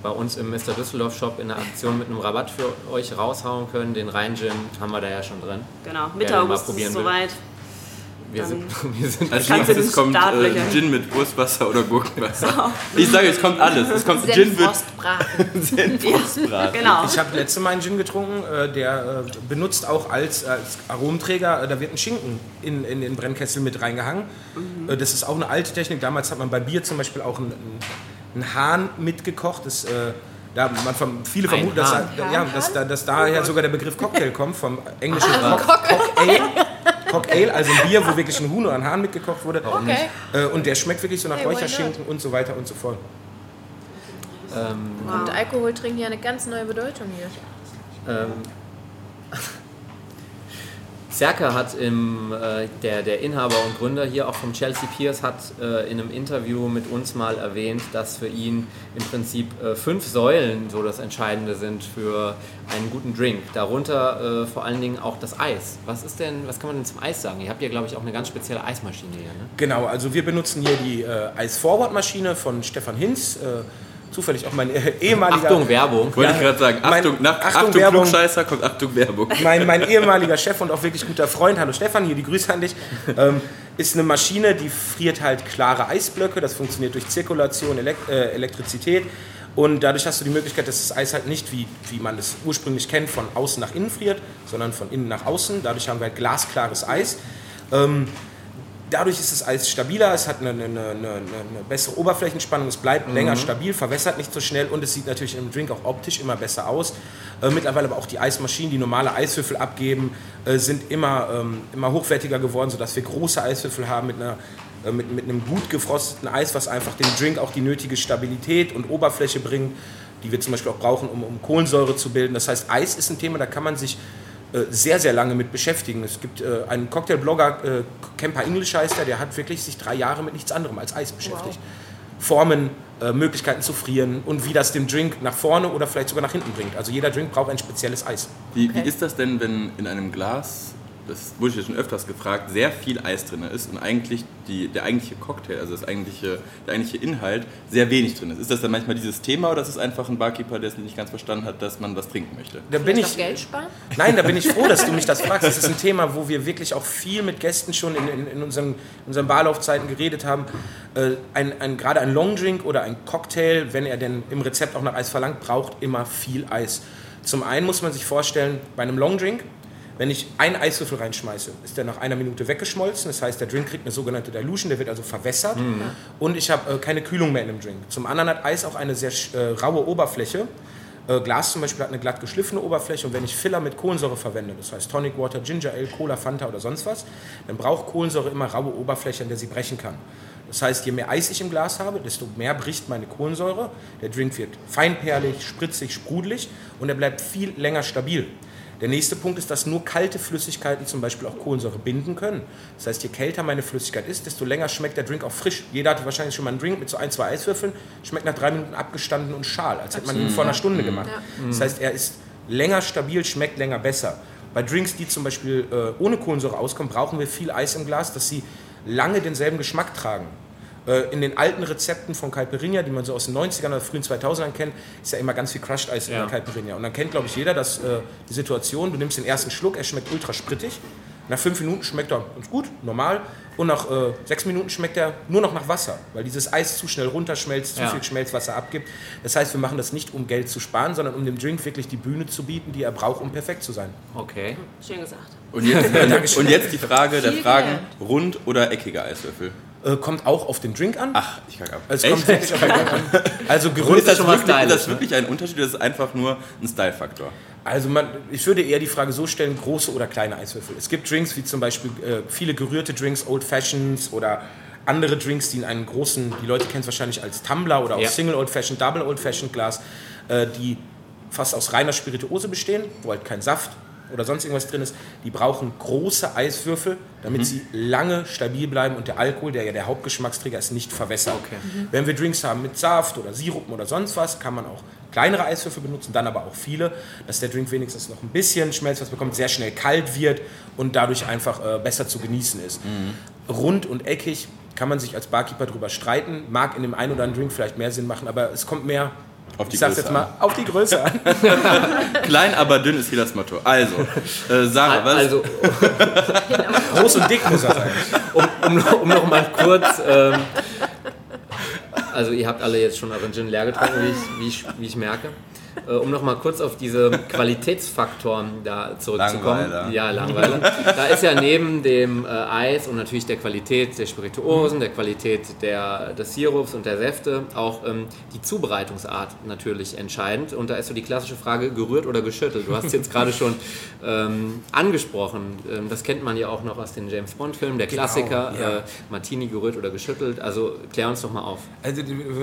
bei uns im Mr. Düsseldorf Shop in der Aktion mit einem Rabatt für euch raushauen können. Den Rhein-Gin haben wir da ja schon drin. Genau, Mitte August ist es will. *laughs* Wir sind, wir sind Als nächstes den kommt äh, Gin mit Wurstwasser oder Gurkenwasser. Ich sage, es kommt alles. Es kommt *laughs* Gin mit. Senfrostbraten. *laughs* Genau. Ich habe letzte Mal einen Gin getrunken, äh, der äh, benutzt auch als, als Aromenträger, äh, da wird ein Schinken in, in den Brennkessel mit reingehangen. Äh, das ist auch eine alte Technik. Damals hat man bei Bier zum Beispiel auch einen, einen Hahn mitgekocht. Das, da man vom, viele vermuten, dass, ja, dass, da- dass daher sogar der Begriff Cocktail kommt, vom englischen Cock, Cockale. Cockale, also ein Bier, wo wirklich ein Huhn oder ein Hahn mitgekocht wurde. Okay. Äh, und der schmeckt wirklich so nach Hey, Räucherschinken und so weiter und so fort. Und Alkohol trinken ja eine ganz neue Bedeutung hier. Ähm, Serka hat im, äh, der, der Inhaber und Gründer hier auch vom Chelsea Piers hat äh, in einem Interview mit uns mal erwähnt, dass für ihn im Prinzip äh, fünf Säulen so das Entscheidende sind für einen guten Drink. Darunter äh, vor allen Dingen auch das Eis. Was ist denn, was kann man denn zum Eis sagen? Ihr habt ja, glaube ich, auch eine ganz spezielle Eismaschine hier, ne? Genau, also wir benutzen hier die äh, Ice-Forward-Maschine von Stefan Hinz, äh, zufällig auch mein äh, ehemaliger, Achtung, Werbung. Wollte ich gerade sagen, Mein- Achtung, nach Achtung, Achtung, Werbung. Klugscheißer kommt Achtung Werbung. mein, mein ehemaliger Chef und auch wirklich guter Freund, hallo Stefan, hier die Grüße an dich, ähm, ist eine Maschine, die friert halt klare Eisblöcke, das funktioniert durch Zirkulation, Elek äh, Elektrizität und dadurch hast du die Möglichkeit, dass das Eis halt nicht, wie, wie man es ursprünglich kennt, von außen nach innen friert, sondern von innen nach außen. Dadurch haben wir halt glasklares Eis. Ähm, Dadurch ist das Eis stabiler, es hat eine, eine, eine, eine bessere Oberflächenspannung, es bleibt länger stabil, verwässert nicht so schnell und es sieht natürlich im Drink auch optisch immer besser aus. Äh, mittlerweile aber auch die Eismaschinen, die normale Eiswürfel abgeben, äh, sind immer, ähm, immer hochwertiger geworden, sodass wir große Eiswürfel haben mit, einer, äh, mit, mit einem gut gefrosteten Eis, was einfach dem Drink auch die nötige Stabilität und Oberfläche bringt, die wir zum Beispiel auch brauchen, um, um Kohlensäure zu bilden. Das heißt, Eis ist ein Thema, da kann man sich sehr, sehr lange mit beschäftigen. Es gibt äh, einen Cocktailblogger, äh, Kemper English heißt er, der hat wirklich sich drei Jahre mit nichts anderem als Eis beschäftigt. Formen, äh, Möglichkeiten zu frieren und wie das den Drink nach vorne oder vielleicht sogar nach hinten bringt. Also jeder Drink braucht ein spezielles Eis. Wie, wie ist das denn, wenn in einem Glas das wurde ich schon öfters gefragt, sehr viel Eis drin ist und eigentlich die, der eigentliche Cocktail, also das eigentliche, der eigentliche Inhalt, sehr wenig drin ist. Ist das dann manchmal dieses Thema oder ist es einfach ein Barkeeper, der es nicht ganz verstanden hat, dass man was trinken möchte? Da bin Vielleicht ich, auch Geld sparen? Nein, da bin ich froh, dass du mich das fragst. Das ist ein Thema, wo wir wirklich auch viel mit Gästen schon in, in, in unseren, unseren Barlaufzeiten geredet haben. Äh, ein, ein, gerade ein Longdrink oder ein Cocktail, wenn er denn im Rezept auch nach Eis verlangt, braucht immer viel Eis. Zum einen muss man sich vorstellen, bei einem Longdrink, wenn ich einen Eiswürfel reinschmeiße, ist der nach einer Minute weggeschmolzen. Das heißt, der Drink kriegt eine sogenannte Dilution, der wird also verwässert. Und ich habe äh, keine Kühlung mehr in dem Drink. Zum anderen hat Eis auch eine sehr äh, raue Oberfläche. Äh, Glas zum Beispiel hat eine glatt geschliffene Oberfläche und wenn ich Filler mit Kohlensäure verwende, das heißt Tonic Water, Ginger Ale, Cola, Fanta oder sonst was, dann braucht Kohlensäure immer raue Oberfläche, an der sie brechen kann. Das heißt, je mehr Eis ich im Glas habe, desto mehr bricht meine Kohlensäure. Der Drink wird feinperlig, spritzig, sprudelig und er bleibt viel länger stabil. Der nächste Punkt ist, dass nur kalte Flüssigkeiten zum Beispiel auch Kohlensäure binden können. Das heißt, je kälter meine Flüssigkeit ist, desto länger schmeckt der Drink auch frisch. Jeder hatte wahrscheinlich schon mal einen Drink mit so ein, zwei Eiswürfeln, schmeckt nach drei Minuten abgestanden und schal, als hätte man ihn vor einer Stunde gemacht. Das heißt, er ist länger stabil, schmeckt länger besser. Bei Drinks, die zum Beispiel äh, ohne Kohlensäure auskommen, brauchen wir viel Eis im Glas, dass sie lange denselben Geschmack tragen. Äh, In den alten Rezepten von Caipirinha, die man so aus den 90ern oder frühen 2000ern kennt, ist ja immer ganz viel Crushed Eis in Ja. der Caipirinha. Und dann kennt, glaube ich, jeder dass, äh, die Situation, du nimmst den ersten Schluck, er schmeckt ultra sprittig. Nach fünf Minuten schmeckt er ganz gut, normal. Und nach äh, sechs Minuten schmeckt er nur noch nach Wasser, weil dieses Eis zu schnell runterschmelzt, zu Ja. viel Schmelzwasser abgibt. Das heißt, wir machen das nicht, um Geld zu sparen, sondern um dem Drink wirklich die Bühne zu bieten, die er braucht, um perfekt zu sein. Okay. Schön gesagt. Und jetzt, *laughs* und jetzt die Frage der Fragen, rund oder eckige Eiswürfel? Äh, kommt auch auf den Drink an. Ach, ich kack ab. Es kommt wirklich auf den Drink an. Also gerührt *laughs* ist das, schon wirklich, ist stylisch, das ne? wirklich ein Unterschied oder ist es einfach nur ein Style-Faktor? Also man, ich würde eher die Frage so stellen, große oder kleine Eiswürfel. Es gibt Drinks wie zum Beispiel äh, viele gerührte Drinks, Old Fashions oder andere Drinks, die in einem großen, die Leute kennen es wahrscheinlich als Tumbler oder auch Ja. Single Old Fashioned, Double Old Fashioned Glas, äh, die fast aus reiner Spirituose bestehen, wo halt kein Saft oder sonst irgendwas drin ist. Die brauchen große Eiswürfel, damit sie lange stabil bleiben und der Alkohol, der ja der Hauptgeschmacksträger ist, nicht verwässert. Wenn wir Drinks haben mit Saft oder Sirupen oder sonst was, kann man auch kleinere Eiswürfel benutzen, dann aber auch viele, dass der Drink wenigstens noch ein bisschen Schmelzwasser bekommt, sehr schnell kalt wird und dadurch einfach äh, besser zu genießen ist. Rund und eckig kann man sich als Barkeeper drüber streiten, mag in dem einen oder anderen Drink vielleicht mehr Sinn machen, aber es kommt mehr Auf die ich sag's Größe jetzt mal, auf die Größe an. *laughs* Klein, aber dünn ist hier das Motto. Also, äh, Sarah, was? Also, *laughs* Groß und dick muss er sein. um, um, um noch mal kurz. Ähm, also, ihr habt alle jetzt schon euren Gin leer getrunken, wie ich, wie ich, wie ich merke. Äh, um noch mal kurz auf diese Qualitätsfaktoren da zurückzukommen. Langweiler. Ja, Langweiler. Da ist ja neben dem äh, Eis und natürlich der Qualität der Spirituosen, der Qualität der, des Sirups und der Säfte auch ähm, die Zubereitungsart natürlich entscheidend. Und da ist so die klassische Frage, gerührt oder geschüttelt. Du hast es jetzt gerade schon ähm, angesprochen. Ähm, das kennt man ja auch noch aus den James Bond-Filmen, der Klassiker, Genau, ja. äh, Martini gerührt oder geschüttelt. Also klär uns doch mal auf. Also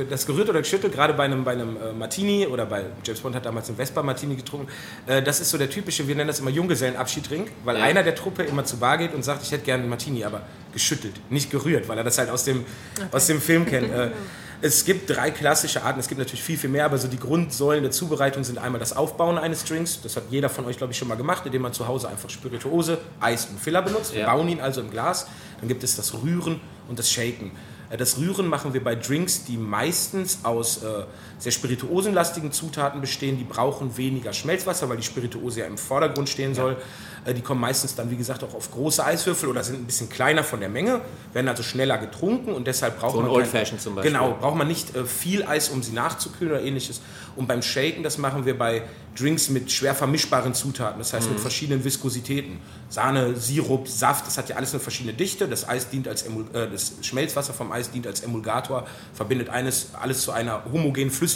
das gerührt oder geschüttelt, gerade bei einem, bei einem äh, Martini oder bei James Bond hat damals einen Vespa Martini getrunken, äh, das ist so der typische, wir nennen das immer Junggesellenabschiedtrink, weil Ja. einer der Truppe immer zur Bar geht und sagt, ich hätte gerne einen Martini, aber geschüttelt, nicht gerührt, weil er das halt aus dem, aus dem Film kennt. *laughs* Äh, es gibt drei klassische Arten, es gibt natürlich viel, viel mehr, aber so die Grundsäulen der Zubereitung sind einmal das Aufbauen eines Drinks, das hat jeder von euch, glaube ich, schon mal gemacht, indem man zu Hause einfach Spirituose, Eis und Filler benutzt. Wir Ja. bauen ihn also im Glas. Dann gibt es das Rühren und das Shaken. Äh, Das Rühren machen wir bei Drinks, die meistens aus äh, sehr spirituosenlastigen Zutaten bestehen. Die brauchen weniger Schmelzwasser, weil die Spirituose ja im Vordergrund stehen soll. Äh, die kommen meistens dann, wie gesagt, auch auf große Eiswürfel oder sind ein bisschen kleiner von der Menge, werden also schneller getrunken und deshalb braucht So man Old Fashioned zum Beispiel. Genau, braucht man nicht äh, viel Eis, um sie nachzukühlen oder ähnliches. Und beim Shaken, das machen wir bei Drinks mit schwer vermischbaren Zutaten, das heißt mit Mhm. verschiedenen Viskositäten. Sahne, Sirup, Saft, das hat ja alles eine verschiedene Dichte. Das Eis dient als Emul äh, das Schmelzwasser vom Eis dient als Emulgator, verbindet eines, alles zu einer homogenen Flüssigkeit.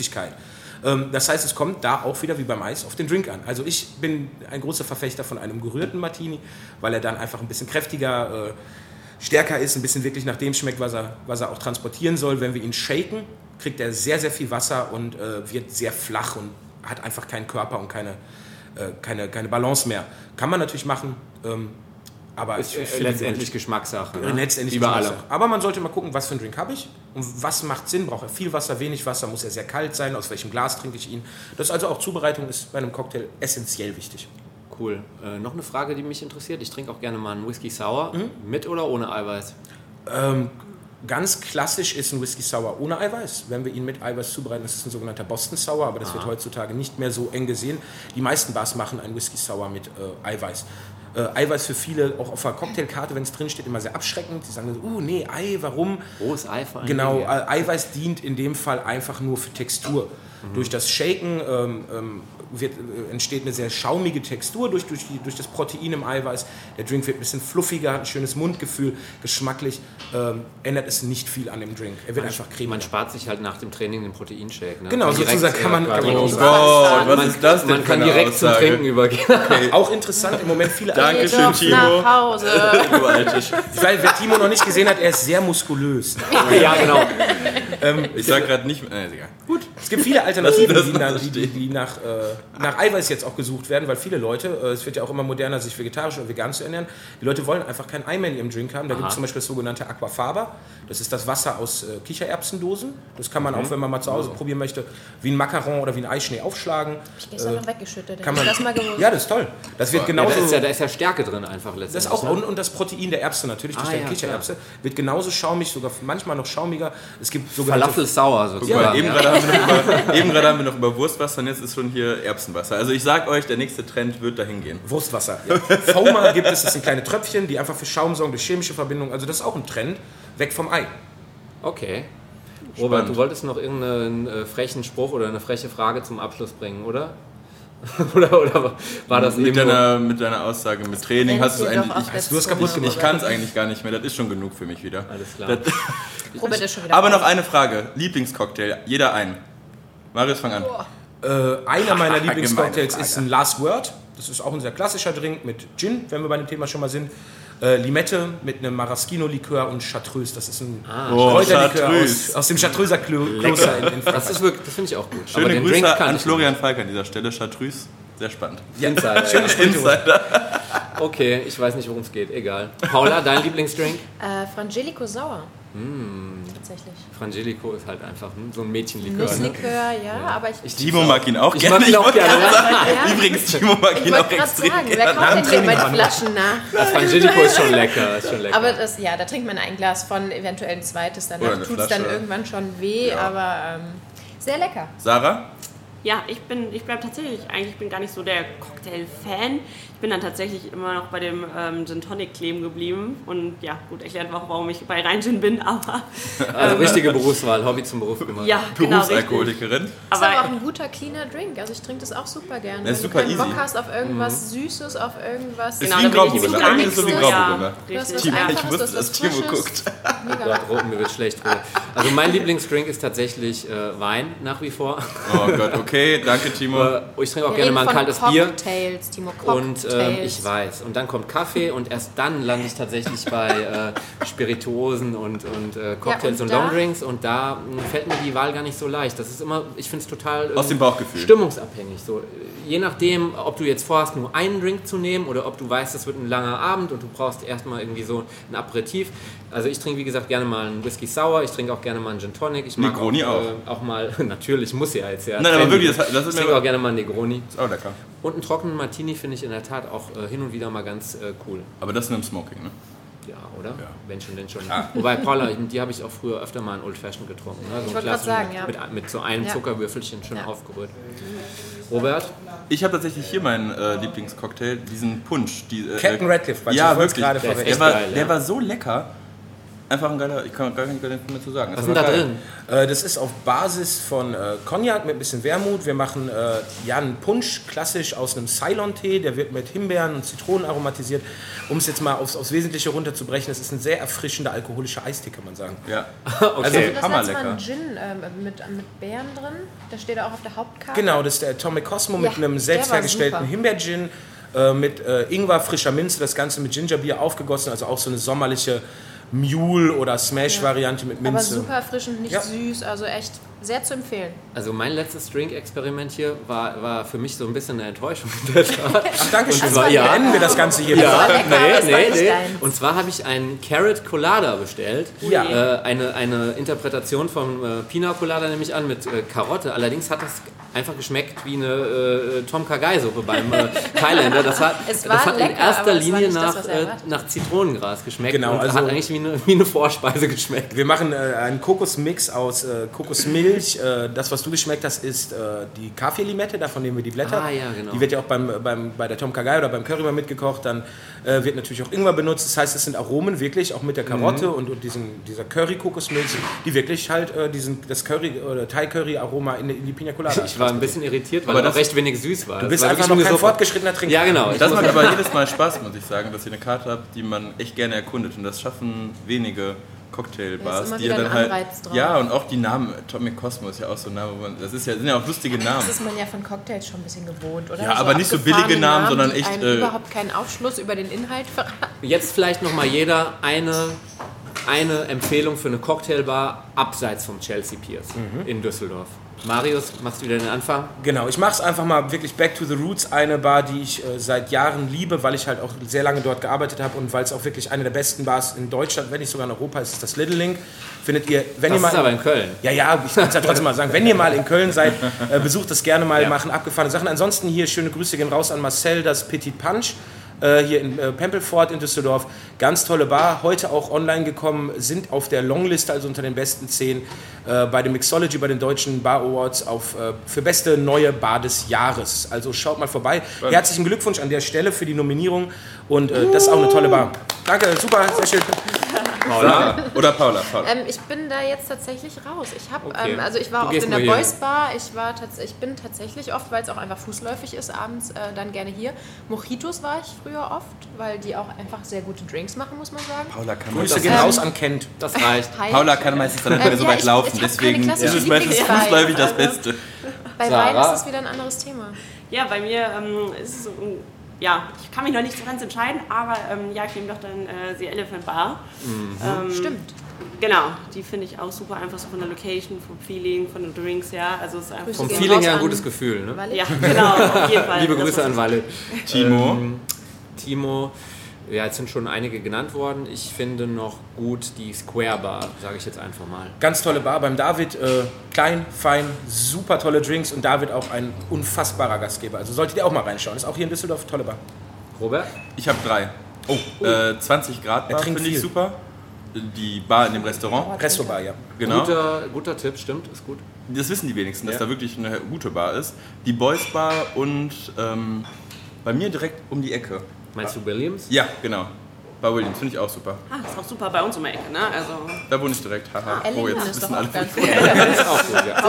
Ähm, das heißt, es kommt da auch wieder wie beim Eis auf den Drink an. Also ich bin ein großer Verfechter von einem gerührten Martini, weil er dann einfach ein bisschen kräftiger, äh, stärker ist, ein bisschen wirklich nach dem schmeckt, was er, was er auch transportieren soll. Wenn wir ihn shaken, kriegt er sehr, sehr viel Wasser und äh, wird sehr flach und hat einfach keinen Körper und keine, äh, keine, keine Balance mehr. Kann man natürlich machen, ähm, aber Ist äh, letztendlich Geschmackssache. Ne? Letztendlich. Geschmackssache. Aber man sollte mal gucken, was für einen Drink habe ich und was macht Sinn. Braucht er viel Wasser, wenig Wasser? Muss er sehr kalt sein? Aus welchem Glas trinke ich ihn? Das ist also auch Zubereitung ist bei einem Cocktail essentiell wichtig. Cool. Äh, noch eine Frage, die mich interessiert. Ich trinke auch gerne mal einen Whisky Sour. Mit oder ohne Eiweiß? Ähm, ganz klassisch ist ein Whisky Sour ohne Eiweiß. Wenn wir ihn mit Eiweiß zubereiten, ist es ein sogenannter Boston Sour, aber das wird heutzutage nicht mehr so eng gesehen. Die meisten Bars machen einen Whisky Sour mit äh, Eiweiß. Äh, Eiweiß für viele, auch auf der Cocktailkarte, wenn es drin steht, immer sehr abschreckend. Die sagen, so, uh, nee, Ei, warum? Rohes Ei vor allem. Genau, äh, Eiweiß dient in dem Fall einfach nur für Textur. Durch das Shaken ähm, ähm, wird, äh, entsteht eine sehr schaumige Textur durch, durch, die, durch das Protein im Eiweiß. Der Drink wird ein bisschen fluffiger, hat ein schönes Mundgefühl, geschmacklich ähm, ändert es nicht viel an dem Drink. Er wird einfach cremig. Man spart sich halt nach dem Training den Proteinshake. Ne? Genau, direkt, sozusagen kann man- äh, kann man auch Gott, was man, ist das denn Man kann direkt zum Aussage? Trinken übergehen. *laughs* Auch interessant im Moment viele Dankeschön, Timo. nach Hause. *laughs* Du Weil wer Timo noch nicht gesehen hat, er ist sehr muskulös. *laughs* ja, genau. Ich sag gerade nicht mehr. Äh, egal. Gut, es gibt viele Alternativen, die, die, die nach, äh, nach Eiweiß jetzt auch gesucht werden, weil viele Leute, äh, es wird ja auch immer moderner, sich vegetarisch oder vegan zu ernähren, die Leute wollen einfach kein Ei mehr in ihrem Drink haben. Da gibt es zum Beispiel das sogenannte Aquafaba. Das ist das Wasser aus äh, Kichererbsendosen. Das kann man Mhm. auch, wenn man mal zu Hause probieren möchte, wie ein Macaron oder wie ein Eischnee aufschlagen. Ich gestern noch weggeschüttet. Kann man, das mal gewusst. ja, das ist toll. Das wird Ja, genauso... da, ist ja, da ist ja Stärke drin einfach letztendlich. Das auch ne? und, und das Protein der Erbse natürlich, durch Ah, die ja, Kichererbse, wird genauso schaumig, sogar manchmal noch schaumiger. Es gibt sogar Falafel sauer Guck sozusagen. mal, eben ja. gerade haben, wir noch über- *laughs* eben gerade haben wir noch über Wurstwasser und jetzt ist schon hier Erbsenwasser. Also ich sag euch, der nächste Trend wird dahin gehen. Wurstwasser. Ja. Foamer gibt es, das sind kleine Tröpfchen, die einfach für Schaum sorgen durch chemische Verbindungen. Also das ist auch ein Trend, weg vom Ei. Okay. Robert, Spannend. du wolltest noch irgendeinen äh, frechen Spruch oder eine freche Frage zum Abschluss bringen, oder? *laughs* oder, oder war das Mit eben deiner, mit deiner Aussage, mit Training hast du es eigentlich. Ich, du hast kaputt gemacht. ich kann es eigentlich gar nicht mehr, das ist schon genug für mich wieder. Alles klar. Das, Robert ist schon wieder aber raus. noch eine Frage. Lieblingscocktail, jeder ein. Marius, fang an. Äh, einer meiner Lieblingscocktails ist ein Last Word. Das ist auch ein sehr klassischer Drink mit Gin, wenn wir bei dem Thema schon mal sind. Äh, Limette mit einem Maraschino-Likör und Chartreuse. Das ist ein Oh, Kräuterlikör aus, Chartreuse. aus dem Chartreuser Klo- Kloster in, in Das Frankreich. ist wirklich, das finde ich auch gut. Schöne den Grüße Drink kann an Florian Falk an dieser Stelle. Chartreuse, sehr spannend. Ja, Insider, schöne Sprüche. Insider. Okay, ich weiß nicht, worum es geht. Egal. Paula, dein Lieblingsdrink? Äh, Frangelico Sauer. Mm. Tatsächlich. Frangelico ist halt einfach hm, so ein Mädchenlikör. Ne? Nusslikör, ja, aber ich. Ich Timo mag ihn auch Ich gerne. mag ihn auch wollte gerne. gerade Ja. sagen, Übrigens, Timo mag Ich ihn auch extrem sagen, wer gerne. kauft denn hier. Flaschen nach? Frangelico ist schon lecker. Ist schon lecker. Aber das, ja, da trinkt man ein Glas von, eventuell ein zweites. Danach tut es dann irgendwann schon weh, Ja. aber ähm, sehr lecker. Sarah? Ja, ich bin, ich bleibe tatsächlich, eigentlich ich bin gar nicht so der Cocktail-Fan. Ich bin dann tatsächlich immer noch bei dem ähm, Gin Tonic kleben geblieben. Und ja, gut, erklärt auch, warum ich bei Rheingin bin, aber *laughs* also richtige Berufswahl, Hobby zum Beruf gemacht. ja, genau, richtig. Berufsalkoholikerin. Ist aber auch ein guter, cleaner Drink. Also ich trinke das auch super gerne. Der ist Wenn super du keinen easy. Bock hast auf irgendwas Süßes, auf irgendwas... Ist Genau, wie ein Grauburgunder. Eigentlich ist es wie ein Grauburgunder. Timo, Einfaches, ich wusste, dass Timo guckt. Mega Gott, mir wird schlecht. Also mein Lieblingsdrink ist tatsächlich äh, Wein nach wie vor. Oh Gott, okay, danke Timo. Äh, ich trinke auch Wir gerne mal ein kaltes Bier. Cocktails, Timo, Und Cocktails. ähm, ich weiß. Und dann kommt Kaffee *laughs* und erst dann lande ich tatsächlich bei äh, Spirituosen und, und äh, Cocktails und und, da- Longdrinks. Und da mh, fällt mir die Wahl gar nicht so leicht. Das ist immer, ich finde es total ähm, Aus dem Bauchgefühl. stimmungsabhängig. So, je nachdem, ob du jetzt vorhast, nur einen Drink zu nehmen oder ob du weißt, es wird ein langer Abend und du brauchst erstmal irgendwie so ein Aperitif. Also ich trinke, wie gesagt, gerne mal einen Whisky Sour. Ich trinke auch gerne mal einen Gin Tonic. Ich mag Negroni auch, äh, auch mal, *laughs* natürlich, muss ja jetzt ja. Nein, aber wirklich, das- das ist ich trinke auch gerne mal einen Negroni. Ist auch lecker. Und einen trockenen Martini finde ich in der Tat auch äh, hin und wieder mal ganz äh, cool. Aber das in einem Smoking, ne? Ja, oder? Ja. Wenn schon, denn schon. Wobei, Paula, die habe ich auch früher öfter mal in Old Fashioned getrunken. Ne? So Ich wollte gerade sagen, ja. Mit, mit so einem Ja. Zuckerwürfelchen schön Ja. aufgerührt. Robert? Ich habe tatsächlich hier meinen äh, Lieblingscocktail, diesen Punch. Die, äh, Captain Radcliffe, weil ja, ich wollte es wirklich. gerade Der. Der war, geil, der war so lecker. Einfach ein geiler, ich kann gar nicht mehr zu sagen. Was Das ist denn da geil. drin? Äh, Das ist auf Basis von äh, Cognac mit ein bisschen Wermut. Wir machen äh, ja einen Punsch, klassisch aus einem Ceylon-Tee. Der wird mit Himbeeren und Zitronen aromatisiert. Um es jetzt mal aufs, aufs Wesentliche runterzubrechen, es ist ein sehr erfrischender alkoholischer Eistee, kann man sagen. Ja. *laughs* Okay. Also, das letzte Mal hammerlecker. ein Gin ähm, mit, mit Beeren drin. Da steht er auch auf der Hauptkarte. Genau, das ist der Atomic Cosmo mit Ja, einem der selbst hergestellten. Himbeer-Gin. äh, Mit äh, Ingwer, frischer Minze, das Ganze mit Gingerbier aufgegossen, also auch so eine sommerliche Mule- oder Smash-Variante mit Aber Minze. super erfrischend, nicht Ja. süß, also echt Sehr zu empfehlen. Also mein letztes Drink-Experiment hier war, war für mich so ein bisschen eine Enttäuschung. *laughs* Ach, danke schön. Zwar, ja, Beenden wir das Ganze hier. ja, lecker, nee, nee, nee. Und zwar habe ich einen Carrot Colada bestellt. Ja. Äh, eine, eine Interpretation vom äh, Pina Colada nehme ich an mit äh, Karotte. Allerdings hat das einfach geschmeckt wie eine äh, Tom Kha-Gai-Suppe beim äh, Thailänder. Das hat, *laughs* das hat lecker, in erster Linie das, nach, er äh, nach Zitronengras geschmeckt Genau, und also- hat eigentlich wie eine, wie eine Vorspeise geschmeckt. Wir machen äh, einen Kokosmix aus äh, Kokosmilch. Äh, das, was du geschmeckt hast, ist äh, die Kaffeelimette, davon nehmen wir die Blätter. Ah, ja, genau. Die wird ja auch beim, beim, bei der Tom Kha oder beim Curry mal mitgekocht. Dann äh, wird natürlich auch Ingwer benutzt. Das heißt, es sind Aromen wirklich, auch mit der Karotte Mhm. und, und diesen, dieser Curry-Kokosmilch, die wirklich halt äh, diesen, das Curry oder Thai-Curry-Aroma in, die- in die Pina Colada Ich war ein bisschen irritiert, weil Aber er das- recht wenig süß war. Du bist einfach noch kein fortgeschrittener Trinker. Ja, genau. Ich Das macht aber jedes Mal Spaß, muss ich sagen, dass ihr eine Karte habt, die man echt gerne erkundet. Und das schaffen wenige Cocktailbars, immer die wieder dann ein halt. Anreiz drauf. Ja, und auch die Namen. Atomic Cosmo ist ja auch so ein Name, wo man, das ist ja, sind ja auch lustige Namen. Das ist man ja von Cocktails schon ein bisschen gewohnt, oder? Ja, aber nicht so billige Namen, sondern die echt, einem äh, überhaupt keinen Aufschluss über den Inhalt verraten. Jetzt vielleicht nochmal jeder eine, eine Empfehlung für eine Cocktailbar abseits vom Chelsea Piers Mhm. in Düsseldorf. Marius, machst du wieder den Anfang? Genau, ich mache es einfach mal wirklich back to the roots. Eine Bar, die ich äh, seit Jahren liebe, weil ich halt auch sehr lange dort gearbeitet habe und weil es auch wirklich eine der besten Bars in Deutschland, wenn nicht sogar in Europa ist, ist das Little Link. Findet ihr, wenn Das ihr mal. ist aber in Köln. ja, ja, ich kann es ja trotzdem mal sagen. Wenn ihr mal in Köln seid, *laughs* äh, besucht es gerne mal, machen abgefahrene Sachen. Ansonsten hier schöne Grüße gehen raus an Marcel, das Petit Punch. Äh, Hier in äh, Pempelfort in Düsseldorf. Ganz tolle Bar. Heute auch online gekommen, sind auf der Longliste, also unter den besten zehn, äh, bei dem Mixology, bei den deutschen Bar Awards auf, für beste neue Bar des Jahres. Also schaut mal vorbei. Herzlichen Glückwunsch an der Stelle für die Nominierung und das ist auch eine tolle Bar. Danke, super, sehr schön. Paula. Oder Paula. Paula. Ähm, ich bin da jetzt tatsächlich raus. Ich habe, Okay. ähm, also ich war Du oft in der. Boys Bar. Ich war ich bin tatsächlich oft, weil es auch einfach fußläufig ist, abends äh, dann gerne hier. Mojitos war ich früher oft, weil die auch einfach sehr gute Drinks machen, muss man sagen. Paula kann Grüße das gehen Ähm, raus an Kent. Das reicht. Hi. Paula kann meistens dann nicht mehr so ja, weit ich- laufen, ich deswegen ist es meistens fußläufig das Also- Beste. Bei Sarah? Wein ist es wieder ein anderes Thema. Ja, bei mir ähm, ist es so, ähm, ja, ich kann mich noch nicht so ganz entscheiden, aber ähm, ja, ich nehme doch dann äh, The Elephant Bar. Ähm, Stimmt. Genau, die finde ich auch super, einfach so von der Location, vom Feeling, von den Drinks, ja. Also es ist einfach Vom Feeling her ein gutes Gefühl. Ne? Walid. Ja, genau, auf jeden *laughs* Fall. Liebe Grüße an Walle. Timo. Ähm, Timo. Ja, jetzt sind schon einige genannt worden. Ich finde noch gut die Square Bar, sage ich jetzt einfach mal. Ganz tolle Bar beim David. Äh, klein, fein, super tolle Drinks und David auch ein unfassbarer Gastgeber. Also solltet ihr auch mal reinschauen. Ist auch hier in Düsseldorf tolle Bar. Robert? Ich habe drei. Oh, äh, 20 Grad Er Bar trinkt finde ich super. Die Bar in dem Restaurant. Resto-Bar, ja. Genau. Guter, guter Tipp, stimmt, ist gut. Das wissen die wenigsten, dass Ja. da wirklich eine gute Bar ist. Die Boys Bar und ähm, bei mir direkt um die Ecke. Meinst du Williams? Ja, genau. Bei Williams finde ich auch super. Ah, ist auch super bei uns um die Ecke, ne? Also, Da wohne ich direkt. Haha. oh, *laughs* Ellington jetzt wissen alle. ganz gut. ich- ist auch gut, ja.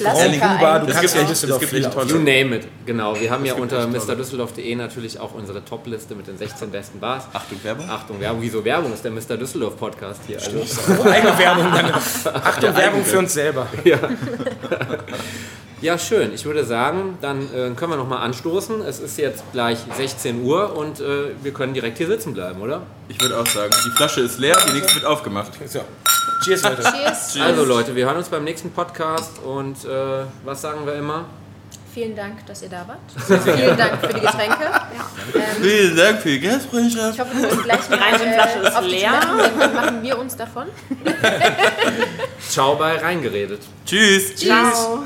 Grand Klassiker Kuba, du eigentlich. kannst ja Düsseldorf gibt echt auf. You name it, genau. Wir haben ja gibt unter tolle. MrDüsseldorf.de natürlich auch unsere Top-Liste mit den 16 besten Bars. Achtung, Werbung. Achtung, Werbung, wieso Werbung? ist der Mr. Düsseldorf Podcast hier. Also, Eigene Werbung. *laughs* Achtung, Werbung für uns selber. ja, *laughs* schön. Ich würde sagen, dann äh, können wir nochmal anstoßen. Es ist jetzt gleich 16 Uhr und äh, wir können direkt hier sitzen bleiben, oder? Ich würde auch sagen, die Flasche ist leer, die nächste wird aufgemacht. So. Cheers, Leute. Cheers. Also Leute, wir hören uns beim nächsten Podcast und äh, was sagen wir immer? Vielen Dank, dass ihr da wart. *laughs* Vielen Dank für die Getränke. Ähm, Vielen Dank für die Gastfreundschaft. ich hoffe, wir können gleich *laughs* mal äh, ist auf die leer. Dann machen wir uns davon. *laughs* Ciao bei Reingeredet. Tschüss. ciao.